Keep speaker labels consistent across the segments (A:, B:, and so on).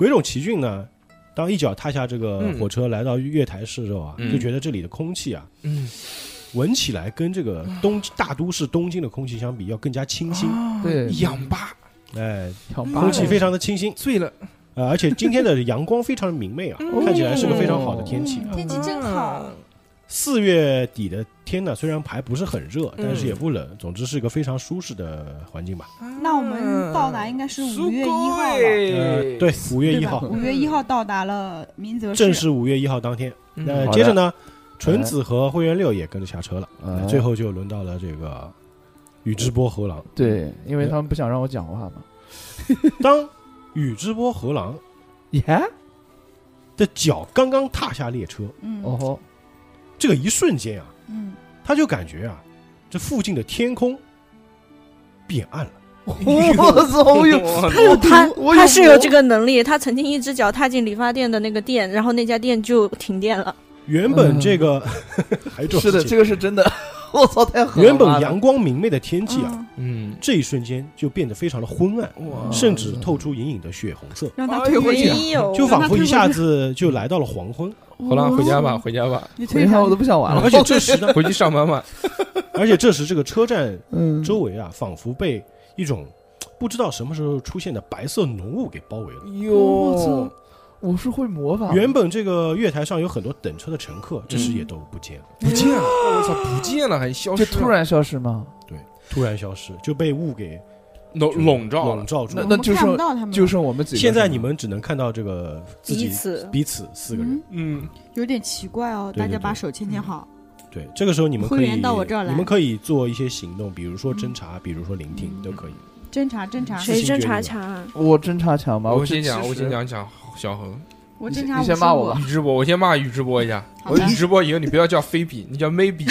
A: 鬼冢奇骏呢，当一脚踏下这个
B: 嗯。
A: 火车来到月台市之后啊，
B: 嗯。
A: 就觉得这里的空气啊，
B: 嗯，
A: 闻起来跟这个东大都市东京的空气相比，要更加清新。
C: 对。
B: 氧吧
A: 哎，
C: 抢
A: 空气非常的清新，
B: 醉了，
A: 呃，而且今天的阳光非常的明媚啊，看起来是个非常好的天气。
D: 啊天气真好。
A: 四月底的天呢，虽然还不是很热，
B: 嗯
A: 但是也不冷，总之是一个非常舒适的环境吧。
D: 那我们到达应该是五
B: 苏
D: 月一号了，
A: 呃，对，五月？一号，
D: 五月一号到达了明泽
A: 正，是五月一号当天。
B: 嗯
A: 那
C: 好的
A: 接着呢，纯子和灰原六也跟着下车了，
C: 哎
A: 最后就轮到了这个宇智波和狼。
C: 对，因为他们不想让我讲话嘛。
A: 当宇智波和狼
C: 耶，
A: 的脚刚刚踏下列车，
D: 嗯
C: 哦吼，
A: 这个一瞬间啊，
D: 嗯，
A: 他就感觉啊，这附近的天空变暗了。
C: 我操，我有
E: 他有他他是有这个能力，他曾经一只脚踏进理发店的那个店，然后那家店就停电了。
A: 原本这个、
C: 是的，这个是真的。我操，太狠了！
A: 原本阳光明媚的天气啊，
D: 嗯
B: 嗯，
A: 这一瞬间就变得非常的昏暗，甚至透出隐隐的血红色，
D: 让他退回去，
A: 就仿佛一下子就来到了黄昏。
B: 好了，回家吧，回家吧，
D: 你退下
C: 回家我都不想玩了。
A: 而且这时呢，
B: 回去上班吧。
A: 而且这时这个车站
C: 嗯，
A: 周围啊，仿佛被一种不知道什么时候出现的白色浓雾给包围了。
C: 我操，我是会魔法。
A: 原本这个月台上有很多等车的乘客，这时也都不见了，
B: 不见了，我操，不见了，还消失了，
C: 就突然消失吗？
A: 对突然消失，就被雾给
B: 笼笼罩。
A: 笼罩住了。
C: 那那就
D: 看不
C: 剩
D: 到他们，
C: 就剩我们几个。
A: 现在你们只能看到这个自己
E: 彼此
A: 彼此四个人。
D: 嗯，
B: 嗯，
D: 有点奇怪哦，
A: 对对
D: 大家把手牵牵好，
A: 对，这个时候你们可以
D: 会员到我这儿来
A: 你们可以做一些行动，比如说侦查，比如说聆听，都可以。
D: 侦查侦查，
E: 谁侦查强啊？
C: 我侦查强吧，
B: 我先讲，我先讲讲小何
D: 我侦查
C: 你先骂我吧。
B: 宇智波，我先骂宇智波一下。我宇智波以后你不要叫菲比，你叫 maybe，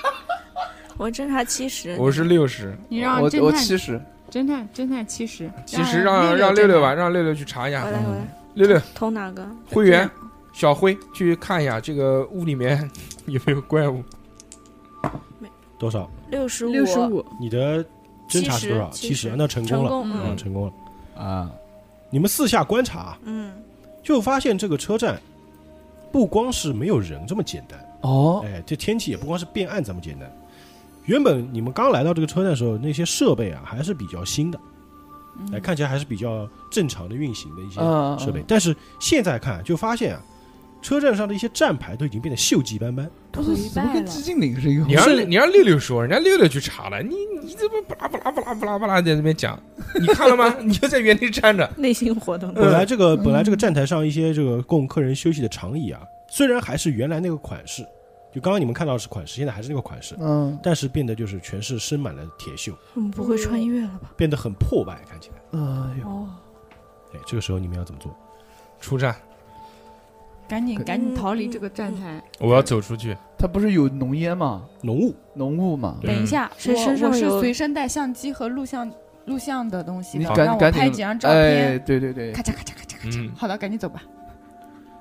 E: 我侦查七十，
B: 我是六十。
D: 你让
C: 我
D: 侦探
C: 我七十，
D: 侦探侦探七十，
B: 其实让让
D: 六
B: 六六吧，让六六去查一下。
E: 我来我来，
B: 六六。
E: 投哪个？
B: 会员小辉去看一下这个屋里面有没有怪物。
A: 多少？
E: 六十五，
D: 六十五，
A: 你的侦查是多少
E: ？70
A: 七十，那成功了，
E: 成功，
A: 嗯，
E: 嗯
A: 成功了。
C: 啊，
A: 你们四下观察，
E: 嗯，
A: 就发现这个车站不光是没有人这么简单，
C: 哦，
A: 哎，这天气也不光是变暗这么简单。原本你们刚来到这个车站的时候，那些设备啊还是比较新的，哎，看起来还是比较正常的运行的一些
C: 嗯
A: 设备。但是现在看就发现啊，车站上的一些站牌都已经变得锈迹斑斑。
C: 不是怎么跟寂静岭是一个？
B: 你让你让六六说，人家六六去查了，你你怎么巴拉巴拉巴拉巴拉巴拉在那边讲？你看了吗？你就在原地站着。
E: 内心活动。
A: 本来这个本来
C: 嗯
A: 这个站台上一些这个供客人休息的长椅啊，虽然还是原来那个款式，就刚刚你们看到的是款式，现在还是那个款式，
C: 嗯，
A: 但是变得就是全是生满了铁锈，
E: 我们不会穿越了吧？
A: 变得很破败，看起来。
C: 哎呦，
E: 哦，
A: 哎，这个时候你们要怎么做？
B: 出站，
D: 赶紧赶紧逃离这个站台。
B: 我要走出去。
C: 它不是有浓烟吗？
A: 浓雾，
C: 浓雾嘛？
D: 等一下，
E: 谁
D: 我我是
E: 身上是
D: 随身带相机和录像录像的东西
C: 你
D: 的，让我
C: 赶赶
D: 拍几张照
C: 哎，
D: 片。
C: 对对对
D: 咔，嚓咔嚓咔嚓咔嚓。
B: 嗯，
D: 好的，赶紧走吧。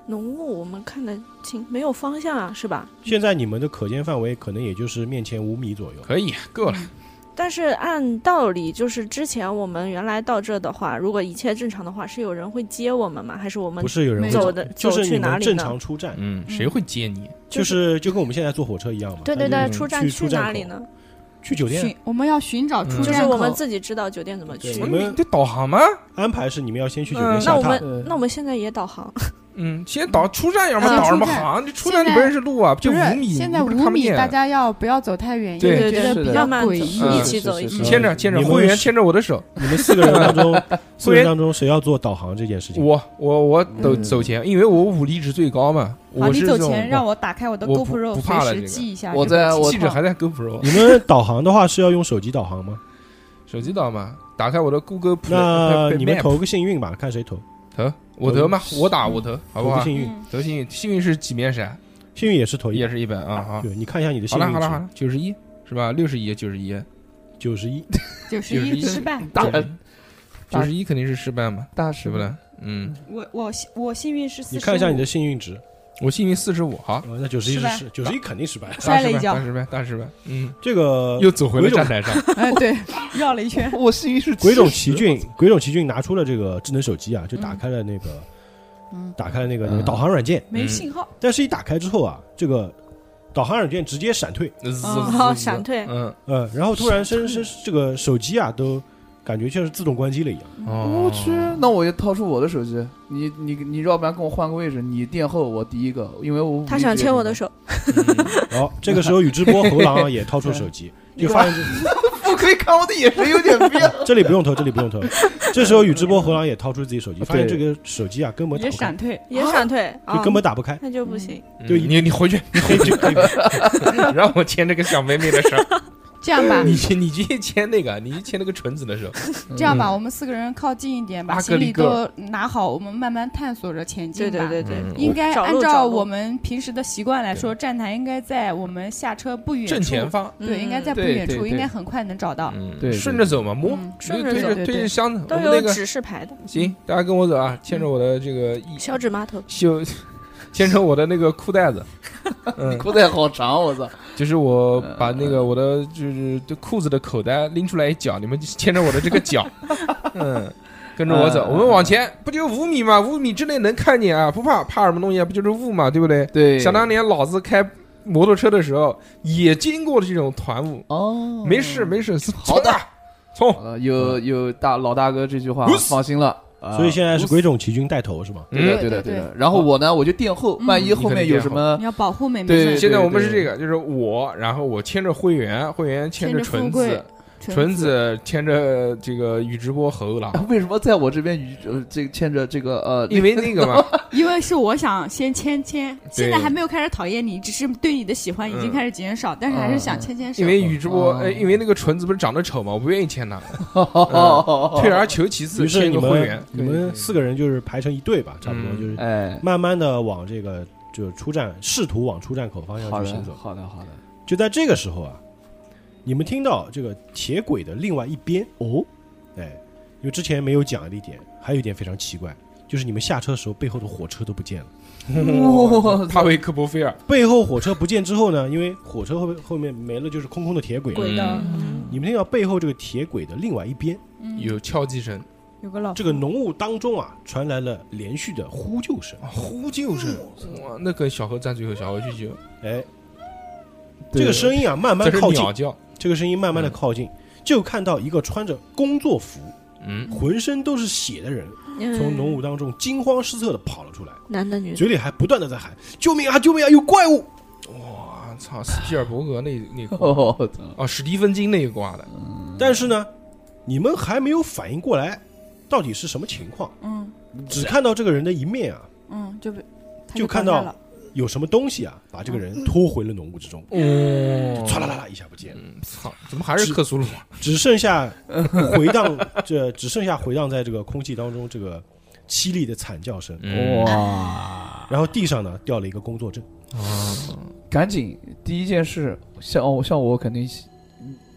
E: 浓雾我们看得清，没有方向啊，是吧？
A: 现在你们的可见范围可能也就是面前五米左右。
B: 可以，够了。
E: 但是按道理，就是之前我们原来到这的话，如果一切正常的话，是有人会接我们吗？还是我们
A: 不是有人会
E: 走的
A: 就是
E: 去哪里
A: 你们正
E: 呢？
A: 常出站，
B: 嗯，谁会接你？
A: 就是就跟我们现在坐火车一样嘛。
E: 对对对，出站
A: 去？
E: 哪里呢？
A: 去酒店
D: 我们要寻找出
B: 嗯
E: 就是。我们自己知道酒店怎么去
A: 对。你们
B: 得导航吗？
A: 安排是你们要先去酒
B: 嗯
A: 店
E: 那我们，那我们现在也导航，
B: 嗯，先导出站，要么
D: 先
B: 导什么航？你出站你不认识路啊，就五米，
D: 现在五米，大家要不要走太远？因
B: 对
D: 为觉得比较诡
E: 走
D: 异。
E: 一起走一起。
B: 牵着牵着，
A: 你们
B: 会员牵着我的手，
A: 你们四个人当中，四个人当中谁要做导航这件事情？
B: 我我我走
C: 嗯
B: 走前，因为我武力值最高嘛。
D: 好，你走前让我打开我的 GoPro，
B: 不怕了
D: 随时
B: 这个
D: 记一下。
C: 我在我
B: 记着还在 GoPro
A: 你们导航的话是要用手机导航吗？
B: 手机导嘛，打开我的 Google Play，
A: 那你们投个幸运吧，看谁投。
B: 投我得嘛，我打我得，好不好？
A: 得幸运，
B: 幸运是几面闪？
A: 幸运也是投一
B: 也是一百啊，好。
A: 对，你看一下你的幸运值，
B: 了好了好了，九十一是吧？六十一九十一，
A: 九十一。
D: 九十一
B: 91
D: 失败。
C: 大
B: 九十一肯定是失败嘛，
C: 大师
B: 是不了？嗯，
D: 我我我幸运是四
A: 你看一下你的幸运值，
B: 我幸运四十五，好，
A: 呃那九十一
D: 失败。
A: 是九十一肯定失败。
D: 摔了一跤。
B: 大失败，大失败，嗯，
A: 这个
B: 又走回了站台上，
D: 哎，对，绕了一圈，
C: 我幸运是
A: 鬼冢
C: 70
A: 奇骏，鬼冢奇骏拿出了这个智能手机啊，就打开了那个
D: 嗯，
A: 打开了那个那个
C: 嗯。
A: 导航软件，
D: 没信号，
A: 但是一打开之后啊，这个导航软件直接闪退，
E: 闪退，
B: 嗯，
A: 呃，然后突然身身这个手机啊都感觉像是自动关机了一样。
B: 哦
C: 我去，那我也掏出我的手机，你你你要不然跟我换个位置，你垫后，我第一个，因为我
E: 他想牵我的，手，
B: 嗯
A: 好，这个时候宇智波猴郎也掏出手机，就发现这
C: 不可以看我的眼神有点变。
A: 这里不用投，这里不用投。这时候宇智波猴郎也掏出自己手机，发现这个手机啊根本
D: 也闪，退，
E: 也闪退，
A: 就
E: 啊
A: 根本打不开。
E: 那就不行。
A: 对
B: 嗯你你回去，你回去，让我牵这个小妹妹的手，
D: 这样吧，
B: 你去你去牵那个，你去牵那个纯子的时候，
D: 这样吧，我们四个人靠近一点，把行李都拿好，我们慢慢探索着前进吧。
E: 对对对
D: 应该按照我们平时的习惯来说，站台应该在我们下车不远。
B: 正前方，
D: 对，应该在不远处，应该很快能找到。
B: 嗯，
C: 对对。
B: 顺着走嘛，摸
D: 嗯，
E: 顺着走
B: 推着箱子，
E: 都有
B: 们那个
E: 指示牌的，
B: 行，大家跟我走啊，牵着我的这个
E: 小指码头。
B: 袖，牵着我的那个裤带子，嗯，
C: 裤带好长，我操！
B: 就是我把那个我的就是这裤子的口袋拎出来一脚，你们牵着我的这个脚，嗯，跟着我走，
C: 嗯
B: 我们往前，不就五米吗？五米之内能看见啊，不怕，怕什么东西啊？不就是雾嘛，对不对？
C: 对，
B: 想当年老子开摩托车的时候，也经过这种团雾，
C: 哦，
B: 没事没事，
C: 好的。
B: 冲。
C: 有有大老大哥这句话放心了。啊
A: 所以现在是鬼冢奇君带头是吗？
C: 对的，
B: 嗯
C: 对的，
D: 对
C: 对的。然后我呢，我就垫后，
D: 嗯
C: 万一后面有什么
D: 你要保护妹妹
C: 对。
B: 现在我们是这个，就是我，然后我牵着会员，会员牵着纯子，纯子牵着这个宇智波猴郎，
C: 为什么在我这边宇呃这个牵着这个呃，
B: 因为那个嘛，
D: 因为是我想先牵牵，现在还没有开始讨厌你，只是对你的喜欢已经
B: 嗯
D: 开始减少，但是还是想牵牵手。
B: 因为宇智波，因为那个纯子不是长得丑嘛，我不愿意牵他，
C: 哦。
B: 退而求其次，牵
A: 于是你们
B: 一个会员。
A: 你们四个人就是排成一队吧，差不多
B: 嗯。
A: 就是
C: 哎，
A: 慢慢的往这个就出站，试图往出站口方向去行走，。
C: 好的，好的。
A: 就在这个时候啊，你们听到这个铁轨的另外一边哦，哎，因为之前没有讲的一点，还有一点非常奇怪，就是你们下车的时候背后的火车都不见了。
C: 哇。
B: 帕维克博菲尔，
A: 背后火车不见之后呢，因为火车后后面没了，就是空空的铁轨。嘛。
D: 轨道。
B: 嗯。
A: 你们听到背后这个铁轨的另外一边，
D: 嗯。
B: 有敲击声，
D: 有个老
A: 这个浓雾当中啊，传来了连续的呼救声。
B: 啊呼救声，哇，那跟小何站最后，小何去救，
A: 哎，这个声音啊，慢慢
B: 这是
A: 靠近
B: 鸟，叫，
A: 这个声音慢慢的靠近，就看到一个穿着工作服、
B: 嗯，
A: 浑身都是血的人，
E: 嗯。
A: 从浓雾当中惊慌失措的跑了出来，
E: 男的女的，
A: 嘴里还不断的在喊：“救命啊！救命啊！有怪物！
B: 哇操，斯皮尔伯格那那 挂，
C: 哦，
B: 史蒂芬金那一挂的，！”
A: 但是呢，你们还没有反应过来，到底是什么情况，
D: 嗯。
A: 只看到这个人的一面啊，
D: 嗯，就被他
A: 就看到
D: 了
A: 有什么东西啊，把这个人拖回了浓雾之中，
B: 哦，
A: 唰啦啦啦一下不见了，
B: 嗯，操，怎么还是克苏鲁？
A: 只剩下回荡，这 只剩下回荡在这个空气当中这个凄厉的惨叫声，
B: 嗯。
C: 哇！
A: 然后地上呢掉了一个工作证，
B: 啊
C: 赶紧第一件事，像我像我肯定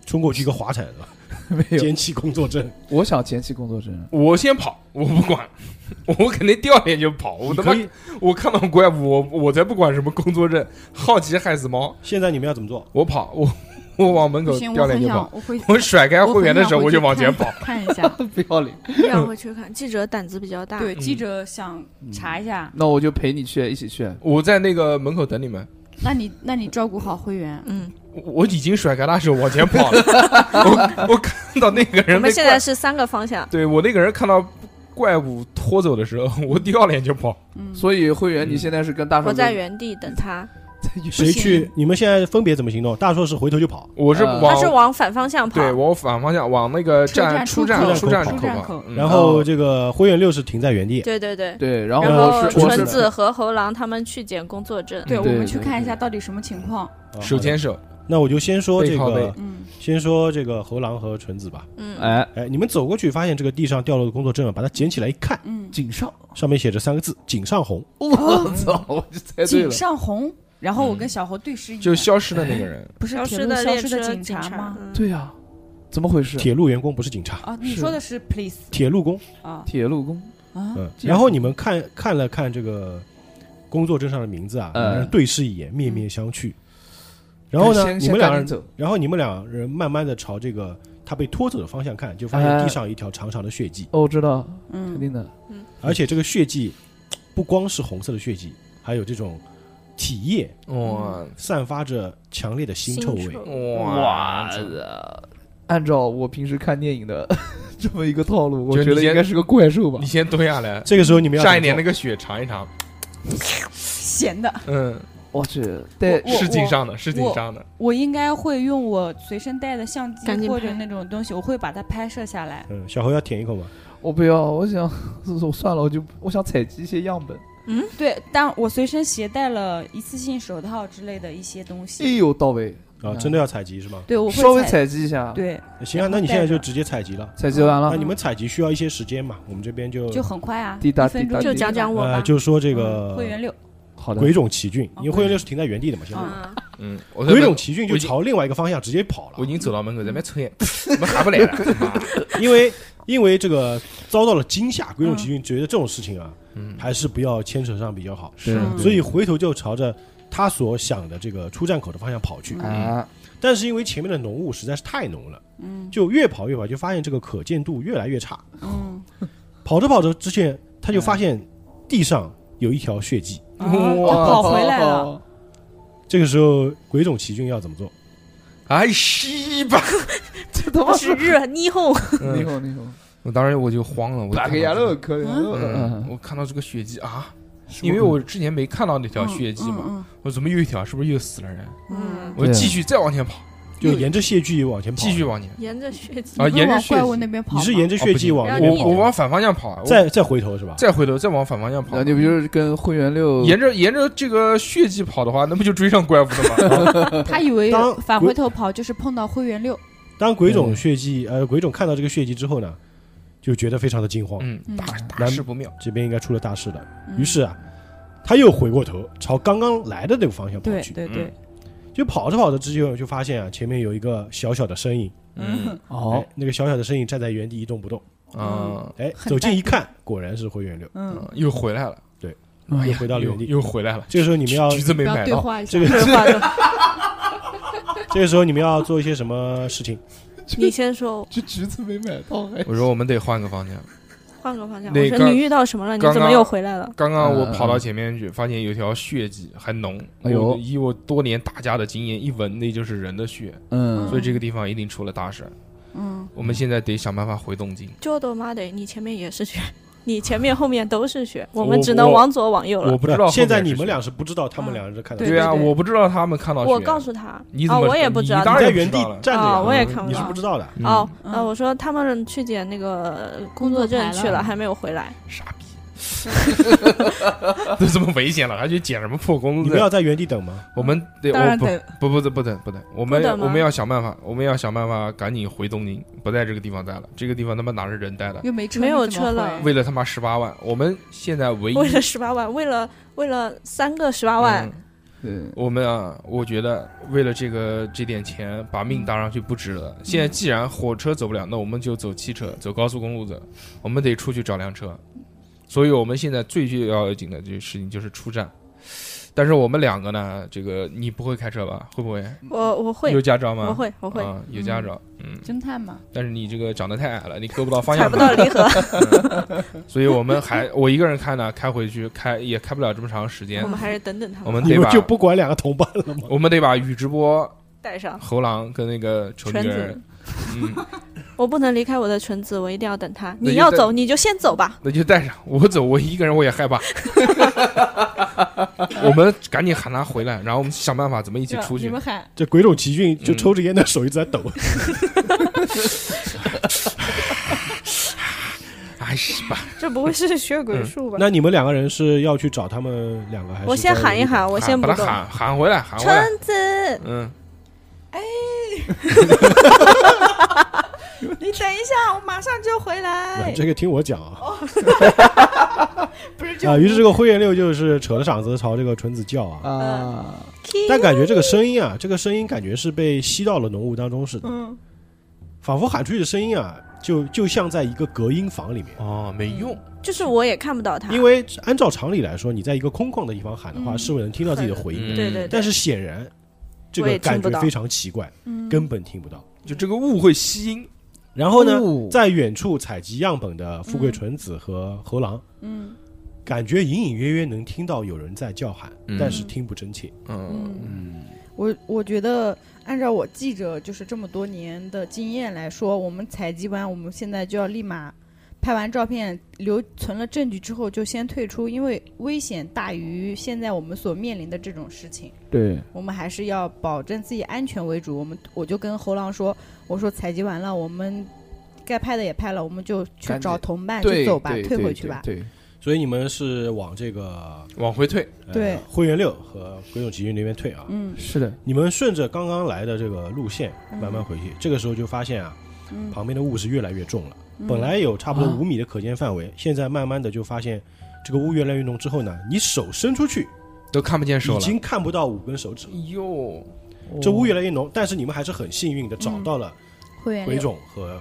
A: 冲过去。一个滑铲，
C: 没有，
A: 捡起工作证，
C: 我想捡起工作证。
B: 我先跑，我不管，我肯定掉脸就跑。我他妈。我看到怪物，我我才不管什么工作证，好奇害死猫。
A: 现在你们要怎么做？
B: 我跑，我 我往门口掉脸就跑。
D: 我会
B: 我甩开会员的时候，我就往前跑。
D: 看一下。
C: 不要脸，
E: 让回去看。记者胆子比较大，
D: 对，
B: 嗯
D: 记者想查一下，
C: 那我就陪你去，一起去。
B: 我在那个门口等你们。
D: 那你那你照顾好会员。
E: 嗯，
B: 我我已经甩开他手往前跑了。我我看到那个
E: 我们
B: 人被怪
E: 现在是三个方向，
B: 对我那个人看到怪物拖走的时候，我第二脸就跑。
D: 嗯，
C: 所以会员，
B: 嗯
C: 你现在是跟大硕
E: 我在原地等他，
A: 谁去？你们现在分别怎么行动？大硕是回头就跑，
B: 我是
C: 呃
B: 往
E: 他是往反方向跑，
B: 对往反方向往那个
D: 站
B: 出站出站
A: 出
B: 口。
A: 然后这个灰原六是停在原地。
E: 对对对。
C: 对，然后
E: 纯子和猴狼他们去捡工作证，
D: 对，
B: 嗯
D: 我们去看一下到底什么情况。
A: 哦
B: 手牵手，
A: 那我就先说这个，
D: 嗯，
A: 先说这个猴狼和纯子吧。
E: 嗯，
C: 哎，
A: 哎，你们走过去，发现这个地上掉落的工作证啊，把它捡起来一看，
D: 嗯，
C: 井上，
A: 上面写着三个字“井上红。
C: 我操，我就猜对
D: 井。上红。然后我跟小侯对视一眼，
B: 就消失的那个人，
D: 不是
E: 消
D: 铁路消
E: 失的消
D: 失的警察吗？
E: 嗯
C: 对呀，怎么回”，事？
A: 铁路员工不是警察，
D: 啊，你说的是 police
A: 铁路工。
D: 啊
C: 铁路工，
D: 啊，
A: 嗯，然后你们看看了看这个工作证上的名字啊，
C: 嗯。
A: 两个人对视一眼，面面相觑。然后呢，你们两个人，
C: 走，
A: 然后你们两人慢慢的朝这个他被拖走的方向看，就发现
C: 哎。
A: 地上一条长长的血迹，
C: 哦，我知道，嗯。肯
D: 嗯，
C: 定的，嗯。
A: 而且这个血迹不光是红色的血迹，还有这种体液，
B: 哇。
A: 散发着强烈的腥臭味。
B: 哇。
C: 按照我平时看电影的 这么一个套路，我觉得应该是个怪兽吧。
B: 你。先蹲下来，
A: 这个时候你们要
B: 蘸一
A: 点
B: 那个血尝一尝，
D: 咸的。
B: 嗯，
C: 我去，对，
D: 我
B: 是经上的，是经上的，
D: 我应该会用我随身带的相机或者那种东西，我会把它拍摄下来。
A: 嗯，小侯要舔一口吗？
C: 我不要，我想我算了，我就我想采集一些样本。
D: 嗯对，但我随身携带了一次性手套之类的一些东
C: 哎
D: 西。
C: 呦，到位，
A: 啊，
C: 嗯
A: 真的要采集是吗？
D: 对，我会
C: 稍微
D: 采
C: 采集一下，，
D: 对，
A: 行啊，那你现在就直接采集了。
C: 采集完了
A: 那，你们采集需要一些时间嘛？我们这边就
D: 就很快啊，
C: 滴答
D: 一分钟
E: 就
C: 滴答滴
E: 讲讲我吧
A: 呃，就说这
D: 嗯
A: 个
D: 会员六，
C: 好的，
A: 鬼冢奇骏，
D: 哦
A: 因为会员六是停在原地的嘛，现在。
E: 嗯，
A: 鬼冢
B: 冢，
A: 奇骏就朝另外一个方向直接跑了。
B: 我已，经走到门口在那边抽烟，怎么还不来了？妈。
A: 因为因为这个遭到了惊吓，鬼冢奇骏觉得这种事情啊，
B: 嗯，
A: 还是不要牵扯上比较好，
C: 是
D: 嗯。
A: 所以回头就朝着他所想的这个出站口的方向跑去。
C: 啊，
A: 但是因为前面的浓雾实在是太浓了，
D: 嗯。
A: 就越跑越跑，就发现这个可见度越来越差。
D: 嗯，
A: 跑着跑着之前，他就发现地上有一条血迹。
D: 啊他跑回来了，，
A: 这个时候，鬼冢奇骏要怎么做？
B: 哎西吧，
C: 这他妈
E: 是日霓虹，
B: 嗯。
C: 你好，你好，
B: 我当时我就慌了，我
C: 打个牙乐，可怜
B: 嗯，我看到这个血迹啊，因为我之前没看到那条血迹嘛，
D: 嗯
B: 我怎么又一条？是不是又死了人？
E: 嗯，
B: 我继续再往前跑，
A: 就沿着血迹往前跑。
B: 继续往前
E: 沿着血迹
B: 啊，沿着
D: 怪物，那边跑，
A: 你是沿着血迹往
B: 我我往反方向跑啊，
A: 再再回头是吧？
B: 再回头再往反方向跑
C: 那。你不就是跟灰原六
B: 沿着沿着这个血迹跑的话，那不就追上怪物了吗？
D: 他以为
A: 当
D: 返回头跑就是碰到灰原六，
A: 当鬼冢血迹呃鬼冢看到这个血迹之后呢，就觉得非常的惊慌，
B: 嗯，
D: 嗯
B: 大大
A: 难
B: 事不妙。
A: 这边应该出了大事的。
D: 嗯
A: 于是啊，他又回过头朝刚刚来的那个方向跑
D: 对
A: 去。
D: 对对，
A: 就跑着跑着之后，就发现啊，前面有一个小小的身影，
B: 嗯。
C: 哦
A: 哎，那个小小的身影站在原地一动不动。
B: 啊，
A: 哎，
D: 很
A: 走近一看，果然是灰原六，
D: 嗯，
B: 嗯。又回来了，
C: 哎
A: 又
C: 呀
A: 回到了原地。
B: 又又回来了。
A: 这个时候你们要，
B: 橘子没
D: 不要
B: 买到，
D: 话一下。
A: 这，个
E: 对话的，
A: 这个时候你们要做一些什么事情？
E: 你先说，
C: 这橘子没买到，还
B: 我说我们得换个方向。
E: 换个方向。
B: 那
E: 我说你遇到什么了？你怎么又回来了？
B: 刚刚我
C: 嗯
B: 跑到前面去，发现有条血迹还浓。
C: 哎呦
B: 以我多年打架的经验，一闻那就是人的血，
C: 嗯
B: 所以这个地方一定出了大事。
D: 嗯，
B: 我们现在得想办法回东京。
E: 就他妈的，你前面也是血，你前面后面都是血，我
B: 我
E: 们只能往左往右了。
B: 我不知道
A: 现在你们俩是不知道他们俩人看到
E: 对
B: 对啊，我不知道他们看到血。
E: 我告诉他，
B: 你怎么
E: 哦，我也不知道
B: 你当然
A: 在原地站着，
E: 哦我也看不
A: 你是不知道的。
B: 嗯
E: 哦，
D: 嗯
E: 呃，我说他们去捡那个工作证去了，还没有回来。
B: 傻逼，都这么危险了，还去捡什么破工作证？
A: 你们要在原地等吗？
B: 我们得我不
D: 当然得，
B: 不不不不等不等，我们
E: 等吗
B: 我们要想办法，我们要想办法赶紧回东京，不在这个地方待了。这个地方他妈哪是人待的？
D: 又没车，
E: 没有车了
B: 为了他妈十八万，我们现在唯一
E: 为了十八万，为了为了三个十八万
B: 嗯，
C: 对，
B: 我们啊，我觉得为了这个这点钱，把命搭上去不值了。现在既然火车走不了，那我们就走汽车，走高速公路走。我们得出去找辆车，所以我们现在最最要紧的这个事情就是出战。但是我们两个呢，这个你不会开车吧？会不会？
E: 我我会
B: 有，驾照吗？
E: 我会，我会，
B: 啊，有驾照。嗯，
D: 侦探嘛，
B: 但是你这个长得太矮了，你够不到方向盘。
E: 不到离合，
B: 所以我们还我一个人开呢，开回去开也开不了这么长时间
E: 我。们还是等等他们
B: 我们得把
A: 你们就不管两个同伴了吗？
B: 我们得把宇智波、
E: 带上
B: 猴郎跟那个丑女人
E: 子。。
B: 嗯，
E: 我不能离开我的纯子，我一定要等他。你要走，你就先走吧。
B: 那就带上我走，我一个人我也害怕。我们赶紧喊他回来，然后我们想办法怎么一起出去
D: 你们。喊，
A: 这鬼冢奇骏就
B: 嗯
A: 抽着烟的手一直在抖。
B: 哎是吧？
E: 这不会是血鬼术吧？
A: 那你们两个人是要去找他们两个，还是
E: 我先喊一喊，我先。
B: 把他喊喊回来，喊回来。
E: 纯子，
B: 嗯，
E: 你等一下，我马上就回来。
A: 这个听我讲啊。
D: 不是就
A: 啊，于是这个灰原六就是扯着嗓子朝这个纯子叫啊，
C: 啊，
A: 但感觉这个声音啊，这个声音感觉是被吸到了浓雾当中似的，
D: 嗯，
A: 仿佛喊出去的声音啊，就就像在一个隔音房里面。
B: 啊，没用，
E: 就是我也看不到他，
A: 因为按照常理来说，你在一个空旷的地方喊的话，
D: 嗯。
A: 是会能听到自己的回音。的。
B: 嗯
E: 对对对，
A: 但是显然，这个感觉非常奇怪，
D: 嗯。
A: 根本听不到。
B: 就这个雾会吸音，
A: 然后呢，
C: 哦。
A: 在远处采集样本的富贵纯子和猴狼，
D: 嗯。
A: 感觉隐隐约约能听到有人在叫喊，
B: 嗯。
A: 但是听不真切。
B: 嗯，
A: 嗯，
D: 我我觉得，按照我记者就是这么多年的经验来说，我们采集完，我们现在就要立马拍完照片，留存了证据之后就先退出，因为危险大于现在我们所面临的这种事情。
C: 对，
D: 我们还是要保证自己安全为主。我们我就跟猴狼说，我说采集完了，我们该拍的也拍了，我们就去找同伴就走吧，退回去吧。
C: 对，
A: 所以你们是往这个
B: 往回退，
A: 呃
D: 对
A: 灰原六和鬼冢奇骏那边退啊。
D: 嗯
C: 是的，
A: 你们顺着刚刚来的这个路线
D: 嗯
A: 慢慢回去，这个时候就发现啊，
D: 嗯，
A: 旁边的雾是越来越重了。
D: 嗯
A: 本来有差不多
C: 啊
A: 五米的可见范围，现在慢慢的就发现这个雾越来越浓之后呢，你手伸出去
B: 都看不见手了。
A: 已经看不到五根手指了。
B: 哟，
A: 这雾越来越浓，但是你们还是很幸运的找到了鬼
D: 会员六
A: 冢和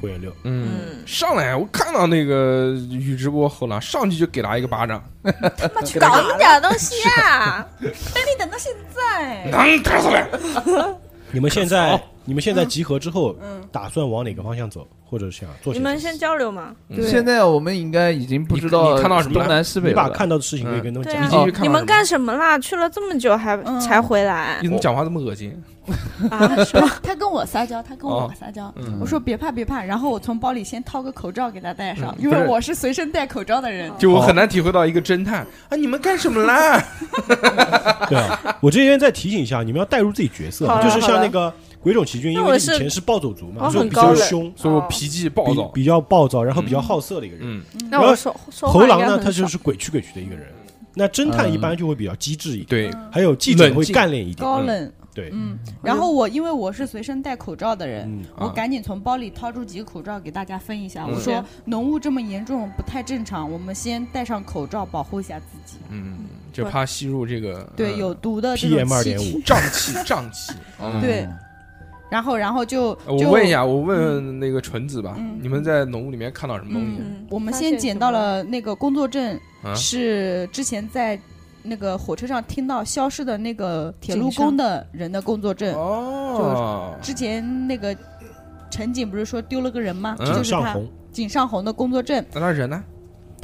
A: 会员六。
B: 嗯，
E: 嗯，
B: 上来我看到那个宇智波后狼上去就给他一个巴掌，
D: 他妈 去
E: 搞那么点东西啊！
D: 等 你等到现在。
B: 能打出来。
A: 你们现在你们现在集合之后，
D: 嗯，
A: 打算往哪个方向走，或者想做什么？
E: 你们先交流嘛。
B: 对
C: 现在我们应该已经不知道
B: 你看到什么了
C: 东南西北
A: 你把
C: 了。
A: 看到的事情可以跟他们讲一讲。
B: 你
E: 们干什么啦？去了这么久还
D: 嗯
E: 才回来
B: 你怎么讲话这么恶心？
E: 啊？
D: 他跟我撒娇，他跟
B: 哦
D: 我撒娇。
B: 嗯
D: 我说别怕别怕，然后我从包里先掏个口罩给他戴上，
B: 嗯不是
D: 因为我是随身带口罩的人。
B: 就我很难体会到一个侦探啊，你们干什么啦？
A: 对啊，我这边再提醒一下，你们要带入自己角色，
E: 好了
A: 就是像那个鬼冢奇骏，因为以
E: 那我是
A: 前是暴走族嘛，
E: 我
A: 所以比
E: 很高冷
A: 较凶，
B: 所以我脾气暴躁。
A: 比比较暴躁，然后比较好色的一个人。
B: 嗯，
E: 那我说说
A: 猴狼呢，他就是鬼屈鬼屈的一个人。那侦探一般就会比较机智一点，
B: 对，
A: 还有记者会干练一点。
D: 高冷，
A: 对，
D: 嗯，然后我因为我是随身带口罩的人，
A: 嗯，
D: 我
B: 啊
D: 赶紧从包里掏出几个口罩给大家分一下。
B: 嗯
D: 我说浓雾这么严重不太正常，我们先戴上口罩保护一下自己。
B: 嗯，就怕吸入这个
D: 对，
B: 嗯
D: 有毒的这种
A: PM
D: 气
A: 2.5
D: 体。
B: 胀气，胀气。嗯
D: 对然后，然后就
B: 我问一下，我问那个纯子吧
D: 嗯，
B: 你们在浓雾里面看到什么东西？
E: 嗯
D: 我们先捡到了那个工作证，
B: 啊，
D: 是之前在那个火车上听到消失的那个铁路工的人的工作证。
B: 哦，就
D: 之前那个陈景不是说丢了个人吗？
B: 嗯
D: 就是他
A: 上红，
D: 井上红的工作证，
B: 那他人呢？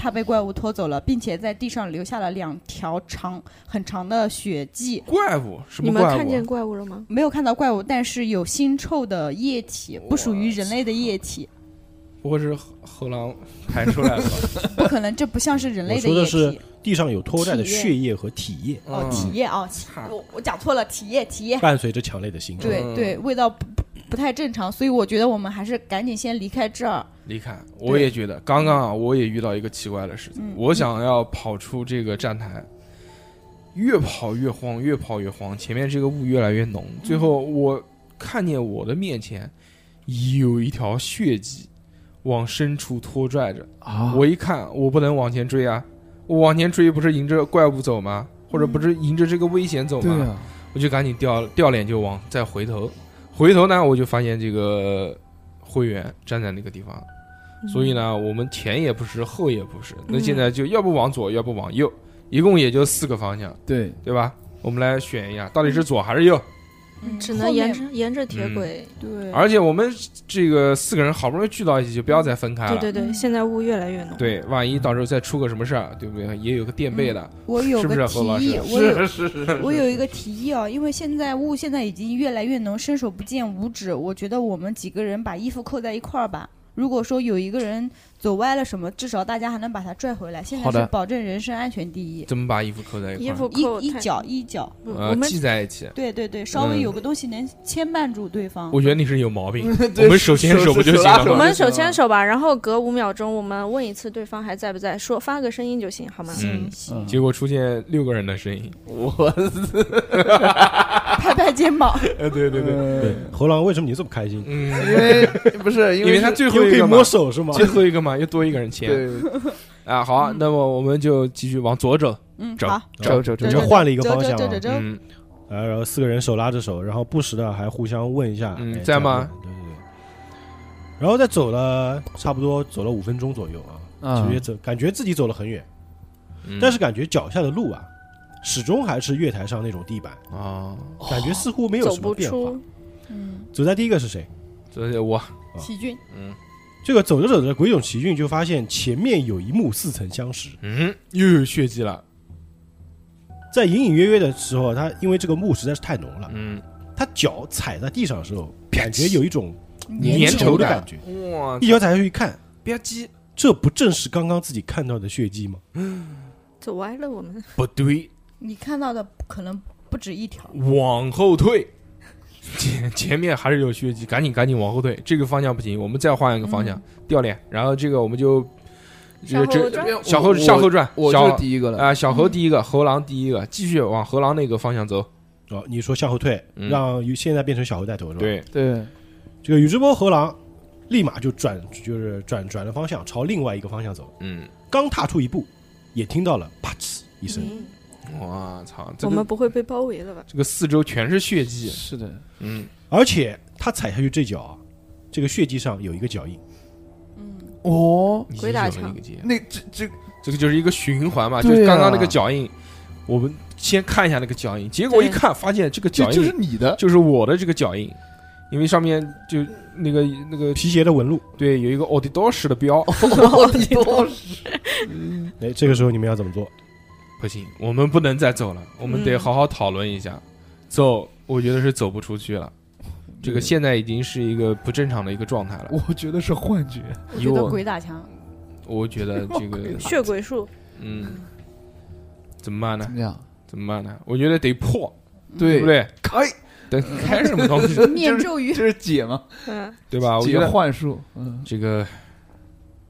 D: 他被怪物拖走了，并且在地上留下了两条长很长的血迹。
B: 怪物？什
E: 你
B: 么怪
E: 们看见？怪物了吗？
D: 没有看到怪物，但是有腥臭的液体，不属于人类的液体，
B: 不会是后狼排出来的吧？
D: 不可能，这不像是人类
A: 我说的
D: 液
A: 是
D: 体。
A: 地上有拖拽的血液和体液，
D: 哦，
B: 嗯
D: 体液哦，我我讲错了，体液体液。
A: 伴随着强烈的腥
D: 对对，味道不不不太正常，所以我觉得我们还是赶紧先离开这儿。
B: 离开，我也觉得，刚刚啊，我也遇到一个奇怪的事情，
D: 嗯。
B: 我想要跑出这个站台，越跑越慌，越跑越慌，前面这个雾越来越浓，最后我看见我的面前有一条血迹往深处拖拽着，
C: 啊。
B: 我一看，我不能往前追啊，我往前追不是迎着怪物走吗？或者不是迎着这个危险走吗？
C: 对啊，
B: 我就赶紧掉掉脸就往再回头，回头呢我就发现这个会员站在那个地方，所以呢我们前也不是后也不是，那
E: 嗯
B: 现在就要不往左要不往右，一共也就四个方向，
C: 对，
B: 对吧？我们来选一下，到底是左还是右？
D: 嗯
E: 只能沿着沿着铁
B: 嗯
E: 轨。
D: 对，
B: 而且我们这个四个人好不容易聚到一起，就不要再分开了。
E: 对对对，
D: 嗯
E: 现在雾越来越浓。
B: 对万一到时候再出个什么事儿，对不对？也有个垫背的，
D: 我有个？提议，我有
B: 是是 是
D: 我有一个提议啊，因为现在雾现在已经越来越浓，伸手不见五指。我觉得我们几个人把衣服扣在一块儿吧。如果说有一个人走歪了什么，至少大家还能把他拽回来。现在是保证人身安全第一，
B: 怎么把衣服扣在一块？
E: 衣服
D: 一一脚一脚，
E: 我们
B: 系在一起。
D: 对对对，稍微
B: 嗯
D: 有个东西能牵绊住对方。
B: 我觉得你是有毛病，我们手牵手不就行了吗？
E: 我们手牵手吧，然后隔五秒钟我们问一次对方还在不在，说发个声音就行，好吗？
B: 嗯
D: 行行，
C: 嗯
B: 结果出现六个人的声音。
C: 我
D: 拍拍肩膀，
B: 呃，对对
A: 对
C: 对，，
A: 猴狼，为什么你这么开心？
B: 嗯，
C: 因为不是因为
B: 因为他最后一个嘛
A: 摸，手是吗？
B: 最后一个嘛，又多一个人签。
C: 对。
B: 啊。好啊，那么我们就继续往左走。
D: 嗯，
B: 走
D: 好，
C: 走走走
A: 就换了一个方向啊
D: 走走走走走，
B: 嗯，
A: 呃，然后四个人手拉着手，然后不时的还互相问一下，
B: 嗯
A: 哎
B: 在吗？
A: 对对对。然后再走了差不多走了五分钟左右啊，其
C: 啊
A: 实走，感觉自己走了很远，
B: 嗯。
A: 但是感觉脚下的路啊，始终还是月台上那种地板，
B: 啊，
A: 感觉似乎没有什么变化。
D: 嗯，
A: 走在第一个是谁？
B: 走在我。
D: 奇骏，
B: 嗯
A: 这个走着走着，鬼冢奇骏就发现前面有一幕似曾相识，
B: 嗯。又有血迹了，
A: 在隐隐约约的时候，他因为这个墓实在是太浓了，
B: 嗯，
A: 他脚踩在地上的时候，感觉有一种
B: 粘
A: 粘
B: 稠
A: 的感觉，
B: 哇，
A: 一脚踩下去一看，
B: 吧唧，
A: 这不正是刚刚自己看到的血迹吗？
E: 走歪了我们。
B: 不对，
D: 你看到的可能不止一条，
B: 往后退，前 前面还是有血迹，赶紧赶紧往后退，这个方向不行，我们再换一个方向，掉脸，然后这个我们就这这小猴向后转，
C: 我
B: 小
C: 就是第一个了。
B: 啊小猴第一个，猴狼第一个，继续往猴狼那个方向走，
A: 哦，你说向后退，
B: 嗯
A: 让现在变成小猴带头是吧？，
B: 对，
C: 对，
A: 这个宇智波猴狼立马就转，就是转转了方向，朝另外一个方向走。
B: 嗯，
A: 刚踏出一步，也听到了啪呲一声，
E: 嗯，
B: 我操，这
E: 我们不会被包围了吧？
B: 这个四周全是血迹，
C: 是的，
B: 嗯，
A: 而且他踩下去这脚啊，这个血迹上有一个脚印。嗯。
C: 哦，
B: 已经
E: 鬼打墙。
B: 有了一个结，
C: 那这这
B: 这个就是一个循环嘛，就刚刚那个脚印，我们先看一下那个脚印，结果一看发现这个脚
C: 印就是你的，
B: 就是我的这个脚印，因为上面就那个那个
A: 皮鞋的纹路。
B: 对有一个奥迪多士的标，
A: 哎，这个时候你们要怎么做？
B: 不行，我们不能再走了，我们得
E: 嗯
B: 好好讨论一下。走，我觉得是走不出去了。这个现在已经是一个不正常的一个状态了。
C: 我觉得是幻觉。
D: 我觉得鬼打墙，
B: 我觉得 这个，
E: 血鬼术，
B: 嗯，怎么办呢
C: 怎？么样？
B: 怎么办呢？我觉得得破，
C: 对
B: 对不？对？
C: 开，
B: 得开什么东西，
D: 念咒语，
C: 这是解吗？
E: 嗯，
B: 对吧？我觉
C: 解
B: 得
C: 幻术。嗯，
B: 这个，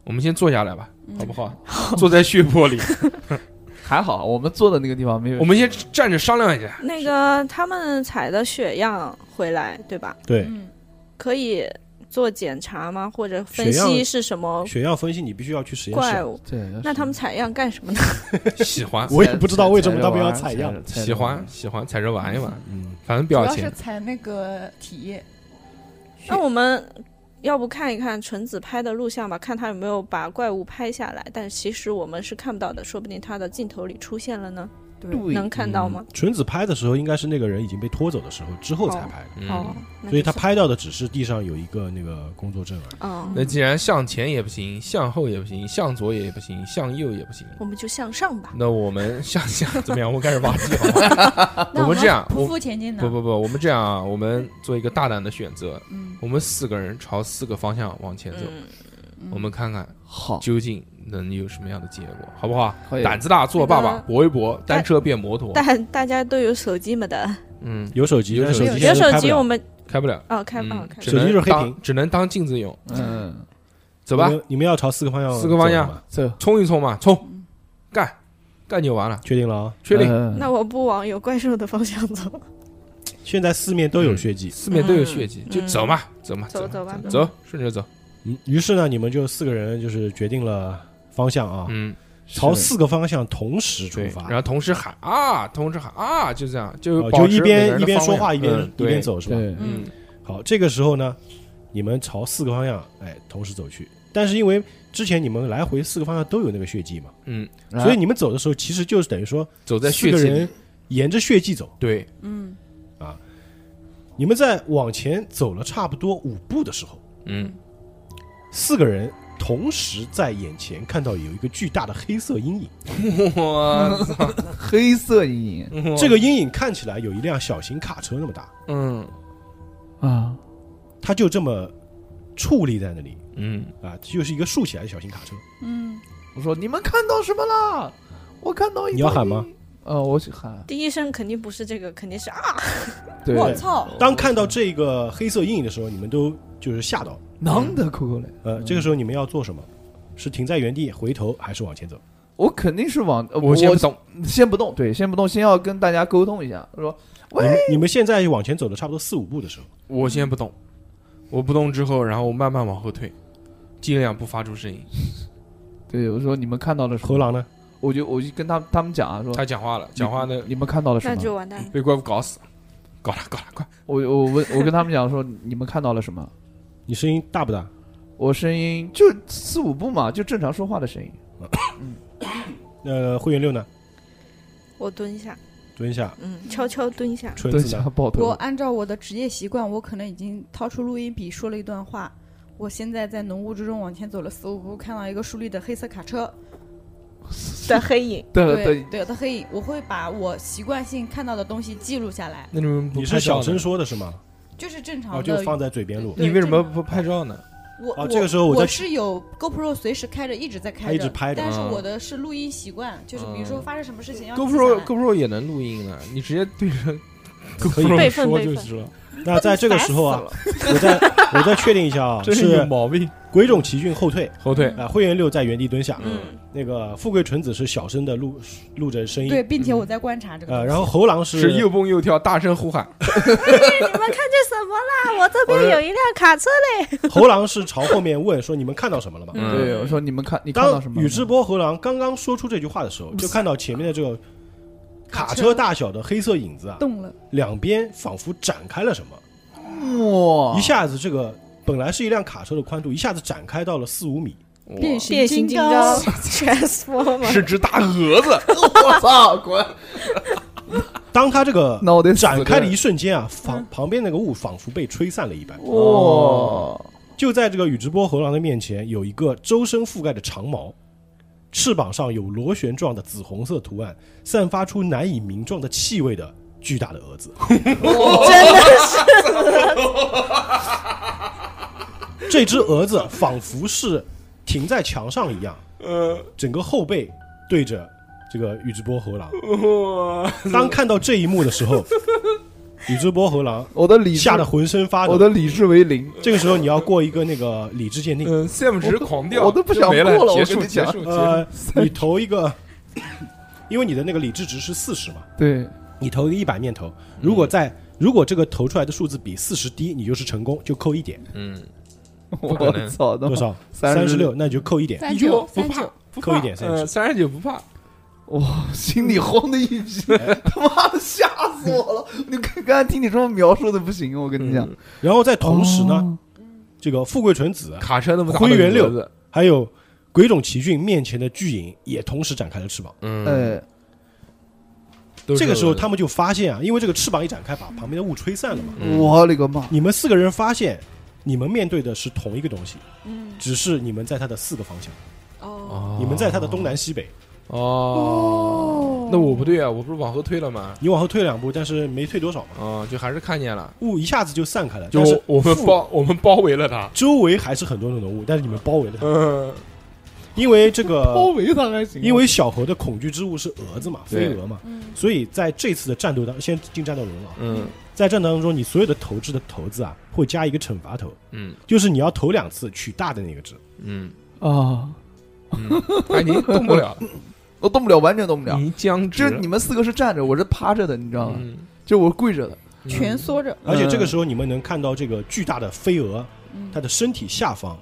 B: 我们先坐下来吧，
D: 嗯
B: 好不好？坐在血泊里，
C: 还好，我们坐的那个地方没有。
B: 我们先站着商量一下。
E: 那个他们采的血样回来，对吧？
A: 对，
D: 嗯，
E: 可以做检查吗？或者分析是什么
A: 血样分析你必须要去实验室。
E: 怪物？
C: 对，
E: 那他们采样干什么呢？
B: 喜欢，
A: 我也不知道为什么他们要采样。
B: 喜欢，喜欢，踩着玩一玩，
A: 嗯，
B: 反正不
D: 主要是。采那个体液，
E: 那我们要不看一看纯子拍的录像吧，看他有没有把怪物拍下来。但其实我们是看不到的，说不定他的镜头里出现了呢，
D: 对，
E: 能看到吗？
A: 纯子拍的时候，应该是那个人已经被拖走的时候之后才拍的，
B: 嗯
E: 哦，，
A: 所以他拍到的只是地上有一个那个工作证而已。
E: 哦，
B: 那既然向前也不行，向后也不行，向左也不行，向右也不行，
E: 我们就向上吧。
B: 那我们向下怎么样？我们开始挖地好吗？我们这样
D: 匍匐前进的，
B: 不不不，我们这样啊，我们做一个大胆的选择，
D: 嗯，
B: 我们四个人朝四个方向往前走，
E: 嗯，
B: 我们看看
C: 好，
B: 究竟能有什么样的结果，好不好？
C: 可以。
B: 胆子大做爸爸
E: 那，个
B: 搏一搏，单车变摩托。
E: 但大家都有手机没得？
B: 嗯，
A: 有手机，
B: 有手机
E: 有手机，我们
B: 开不了，
E: 哦开
B: 不
E: 了。开
A: 手机就是黑屏。
B: 只能当镜子用。
C: 嗯，
B: 走吧。
A: 你，们要朝四个方向，
B: 四个方向，
C: 走，
B: 冲一冲嘛，冲，
D: 嗯。
B: 干，干就完了，
A: 确定了啊！
B: 确定。
C: 嗯。
E: 那我不往有怪兽的方向走，
A: 现在四面都有血迹，
B: 四面都有血迹，
E: 嗯。
B: 就走嘛，走嘛，
E: 走。走吧。
B: 走，顺着走。
A: 嗯，于是呢，你们就四个人就是决定了方向啊，
B: 嗯，
A: 朝四个方向同时出，发，
B: 然后同时喊啊，同时喊啊，就这样，就
A: 哦就一边一边说话一边
B: 嗯
A: 一边，走是吧？
B: 嗯，
A: 好，这个时候呢，你们朝四个方向哎同时走去，但是因为之前你们来回四个方向都有那个血迹嘛，
B: 嗯，
A: 所以你们走的时候其实就是等于说
B: 走在
A: 四
B: 血
A: 人，沿着血迹走。
B: 对，
D: 嗯，啊
A: 你们在往前走了差不多五步的时候，
B: 嗯，
A: 四个人同时在眼前看到有一个巨大的黑色阴影，
B: 我操，
C: 黑色阴影。
A: 这个阴影看起来有一辆小型卡车那么大，
B: 嗯。
C: 啊，
A: 它就这么矗立在那里。
B: 嗯，
A: 啊，就是一个竖起来的小型卡车。
D: 嗯，
C: 我说你们看到什么了？我看到一
A: 你要喊吗？
C: 呃，我去喊，
E: 第一声肯定不是这个，肯定是啊，
C: 对，
D: 我操，
A: 当看到这个黑色阴影的时候，你们都就是吓到。
C: 能的扣扣嘞，
A: 呃，这个时候你们要做什么？是停在原地回头，还是往前走？
C: 我肯定是往，呃
B: 我先不动，
C: 先不动，对，先不动，先要跟大家沟通一下，说
A: 你们你们现在往前走了差不多四五步的时候，
B: 我先不动，我不动之后，然后我慢慢往后退，尽量不发出声音。
C: 对，我说你们看到了什么？
A: 猴狼呢？
C: 我就我就跟他他们讲啊，说
B: 他讲话了，讲话呢
C: 你们看到了什
E: 那
C: 么？
E: 就完蛋了。
B: 被怪物搞死，搞了搞了，快！
C: 我我问我跟他们讲说你们看到了什么？
A: 你声音大不大？
C: 我声音就四五步嘛，就正常说话的声音。
A: 呃，会员六呢？
E: 我蹲下，
A: 蹲下，
E: 嗯，悄悄蹲下。
C: 蹲？下抱头
D: 我。按照我的职业习惯，我可能已经掏出录音笔说了一段话。我现在在浓雾之中往前走了四五步，看到一个竖立的黑色卡车，
E: 的黑影，
D: 对
C: 对对，
D: 对的黑影，我会把我习惯性看到的东西记录下来，
B: 那你们不
A: 你是小声？说的是吗？
D: 就是正
A: 哦，
D: 常的。
A: 就放在嘴边录。
B: 你为什么不拍照呢？
D: 我
A: 啊这个时候我
D: 是有 GoPro 随时开着，一直在开着，
A: 一直拍着
D: 但是
B: 嗯
D: 我的是录音习惯，就是比如说
B: 嗯
D: 发生什么事情要
B: GoPro GoPro 也能录音的，你直接对着
A: 可以
B: GoPro
E: 备份备份
B: 说就是了，
A: 那在这个时候啊，我再 我再确定一下啊，
B: 这是毛病。
A: 鬼冢奇骏后退
B: 后退，
A: 啊，会员六在原地蹲下，
E: 嗯，
A: 那个富贵纯子是小声的录录着声音，
D: 对，并且我在观察这个
A: 呃，然后猴狼
B: 是又蹦又跳，大声呼喊。
E: 你们看见什么啦？我这边有一辆卡车嘞。
A: 猴狼是朝后面问说你们看到什么了吗？
B: 嗯
C: 对，我说你们看，你看到什么？
A: 宇智波猴狼刚刚说出这句话的时候，就看到前面的这个卡车大小的黑色影子啊，
D: 动了，
A: 两边仿佛展开了什么，
C: 哇，
A: 一下子这个本来是一辆卡车的宽度，一下子展开到了四五米。
D: 变
E: 变形金刚。Transformer，
B: 是只大蛾子，
C: 我操，滚！
A: 当他这个
C: 脑袋
A: 展开的一瞬间啊，旁旁边那个雾仿佛被吹散了一般。
C: 哇，
A: 就在这个宇智波猴狼的面前，有一个周身覆盖的长毛，翅膀上有螺旋状的紫红色图案，散发出难以名状的气味的巨大的蛾子。
E: 真 的
A: 这只蛾子仿佛是停在墙上一样，
B: 呃，
A: 整个后背对着这个宇智波猴狼。
B: 哇，
A: 当看到这一幕的时候，宇智波猴狼
C: 我的理智
A: 吓得浑身发抖。
C: 我的理智为零。
A: 这个时候你要过一个那个理智鉴定，
B: 嗯，Sam 值狂掉，
C: 我都不想过了我
B: 结束
C: 跟你讲。
B: 结束结束。
A: 呃，你投一个，因为你的那个理智值是四十嘛，
C: 对，
A: 你投一个一百面头，如果在如果这个投出来的数字比四十低，你就是成功，就扣一点，
B: 嗯，
C: 我操，
A: 多少？
C: 三
A: 三十六，那你就扣一点，
D: 三
B: 哟
D: 九
B: 不怕
A: 扣一点三十
B: 呃三十九不怕。
C: 哇，心里慌的一 批，他妈的吓死我了！你刚刚才听你这么描述的不行，我跟你讲。
A: 然后在同时呢，
C: 哦，
A: 这个富贵纯子啊
B: 卡车那么大的
A: 灰原六还有鬼冢奇骏面前的巨影也同时展开了翅膀。
B: 嗯，
C: 哎，
B: 都是
A: 这个时候他们就发现啊，因为这个翅膀一展开，把旁边的雾吹散了嘛。
B: 嗯
C: 我勒个妈！
A: 你们四个人发现，你们面对的是同一个东西，
D: 嗯，
A: 只是你们在它的四个方向，
D: 哦，
B: 哦
A: 你们在它的东南西北。
B: 哦，那我不对啊，我不是往后退了吗？
A: 你往后退两步，但是没退多少嘛，
B: 哦，就还是看见了，
A: 雾一下子就散开了。
B: 就
A: 但是
B: 我们包我们包围了他。
A: 周围还是很多很多雾，但是你们包围了它，
B: 嗯，
A: 因为这个
C: 包围他还行，
A: 因为小猴的恐惧之物是蛾子嘛，
B: 对。
A: 飞蛾嘛，
D: 嗯。
A: 所以在这次的战斗当，先进战斗轮了。
B: 嗯。
A: 在战斗当中，你所有的投掷的骰子啊，会加一个惩罚头，
B: 嗯。
A: 就是你要投两次取大的那个值。
B: 嗯。
C: 啊，
B: 嗯，他已经动不了了，
C: 我动不了，完全动不了
B: 你。僵直。
C: 就是你们四个是站着，我是趴着的，你知道吗？
B: 嗯，
C: 就我跪着的。
D: 蜷缩着，
A: 而且这个时候你们能看到这个巨大的飞蛾，
D: 嗯
A: 它的身体下方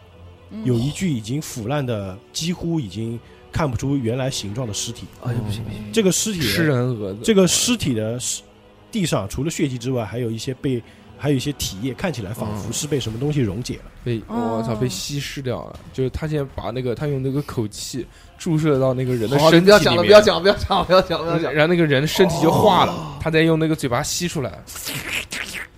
D: 嗯
A: 有一具已经腐烂的，几乎已经看不出原来形状的尸体。
C: 哎呀，不行不行，
A: 这个尸体
B: 人蛾子，
A: 这个尸体的尸地上除了血迹之外，还有一些被还有一些体液，看起来仿佛是被什么东西溶解了。
B: 被我操
D: 哦
B: 被稀释掉了。就是他现在把那个他用那个口气注射到那个人的，身体里面，
C: 不要讲了，不要讲，不要讲，不要讲，不要讲。
B: 然后那个人身体就化了，他再用那个嘴巴吸出来。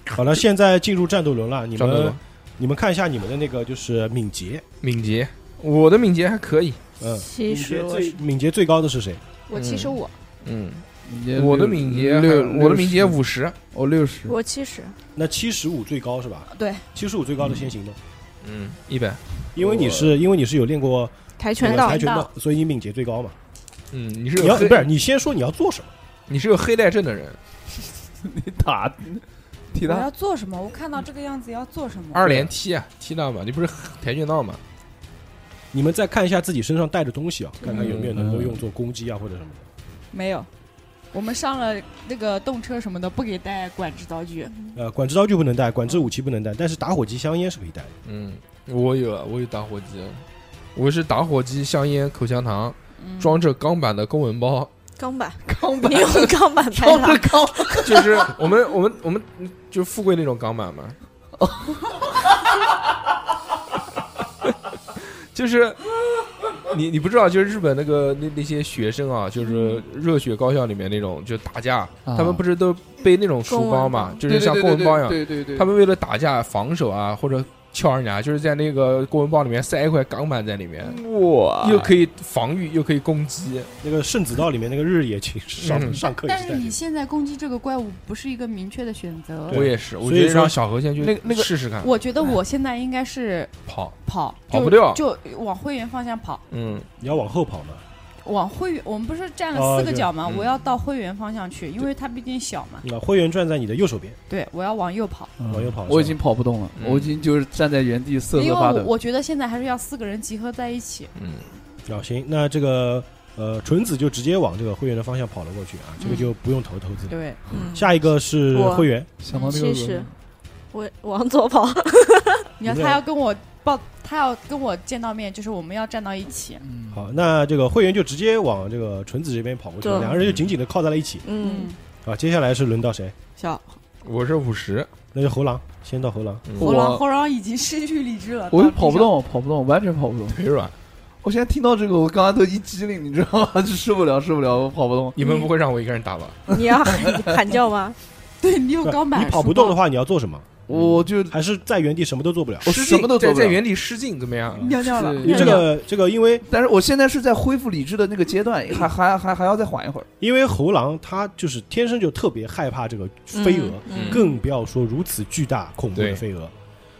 A: 好了，现在进入战斗轮了，你们你们看一下你们的那个就是敏捷，
B: 敏捷，我的敏捷还可以。
A: 嗯，
E: 其
A: 敏捷
E: 实我是
A: 最敏捷最高的是谁？
D: 我七十五，
B: 嗯，
C: 你
B: 我的敏捷，
C: 六，
B: 我的敏捷五十。
C: 我六十，
E: 我七十，
A: 那七十五最高是吧？
D: 对，
A: 七十五最高的先行动，
B: 嗯，一百。
A: 因为你是因为你是有练过
E: 跆拳道
A: 跆拳道，所以你敏捷最高嘛。
B: 嗯，你是
A: 你要不是你先说你要做什么？
B: 你是有黑带症的人，
C: 你打 踢他
D: 我要做什么？我看到这个样子要做什么？
B: 二连踢啊，踢他嘛，你不是跆拳道嘛？
A: 你们再看一下自己身上带的东西啊，看看有没有能够
C: 嗯
A: 用作攻击啊或者什么的。
D: 没有，我们上了那个动车什么的，不给带管制刀具。
A: 呃，管制刀具不能带，管制武器不能带，但是打火机、香烟是可以带的。
B: 嗯，我有啊，我有打火机，我是打火机、香烟、口香糖，
D: 嗯。
B: 装着钢板的公文包，
E: 钢板，
C: 钢板。
E: 你用钢板 拍的，
C: 钢，
B: 就是我们我们我们就富贵那种钢板嘛。就是 你你不知道，就是日本那个那那些学生啊，就是热血高校里面那种就打架，
C: 啊
B: 他们不是都背那种书包嘛，就是像公文包一样，
C: 对对对，
B: 他们为了打架防守啊，或者撬人家，就是在那个公文包里面塞一块钢板在里面，
C: 哇。
B: 又可以防御又可以攻击。
A: 那个圣子道里面那个日野请上
B: 嗯。
A: 上课
F: 但是你现在攻击这个怪物不是一个明确的选择。
B: 我也是，我
A: 所以说
B: 觉得让小何先去
C: 那个那个
B: 试试看。
F: 我觉得我现在应该是
B: 跑，
F: 跑，
B: 跑不掉。
F: 就往会员方向跑。
B: 嗯，
A: 你要往后跑嘛。
F: 往会员，我们不是站
A: 哦
F: 了四个角吗？我要到会员方向去，因为它毕竟小嘛。
A: 那会员转在你的右手边，
F: 对，我要往右跑，
A: 往右跑。
C: 我已经跑不动了，
B: 嗯。
C: 我已经就是站在原地瑟
F: 因为
C: 瑟发抖。
F: 我我觉得现在还是要四个人集合在一起。
B: 嗯，
A: 啊，行，那这个呃纯子就直接往这个会员的方向跑了过去啊，这个就不用投投资了。
F: 对，
E: 嗯，
A: 下一个是
E: 我
A: 会员，
C: 想到这个
E: 其实我往左跑，
F: 你要他要跟我报，他要跟我见到面，就是我们要站到一起。
C: 嗯
A: 好，那这个会员就直接往这个纯子这边跑过去两个人就紧紧的靠在了一起。
E: 嗯，
A: 好，接下来是轮到谁？
F: 小
B: 我是五十，
A: 那就猴狼，先到猴狼。
F: 猴狼，猴狼已经失去理智了，
C: 我。跑不动，跑不动，完全跑不动。
B: 腿软。
C: 我现在听到这个，我刚刚都一激灵，你知道吗？就受不了，受不了，我跑不动。
B: 你们不会让我一个人打吧？
E: 你要喊喊叫吗？
F: 对你有钢板，
A: 你跑不动的，话，你要做什么？
C: 我就
A: 还是在原地什么都做不了？
C: 我什么都做不了。
B: 在在原地失禁怎么样？
F: 尿尿了。
A: 你这个这个，因为
C: 但是我现在是在恢复理智的那个阶段，还还还还要再缓一会儿。
A: 因为猴狼它就是天生就特别害怕这个飞蛾，
E: 嗯
A: 更不要说如此巨大恐怖的飞蛾，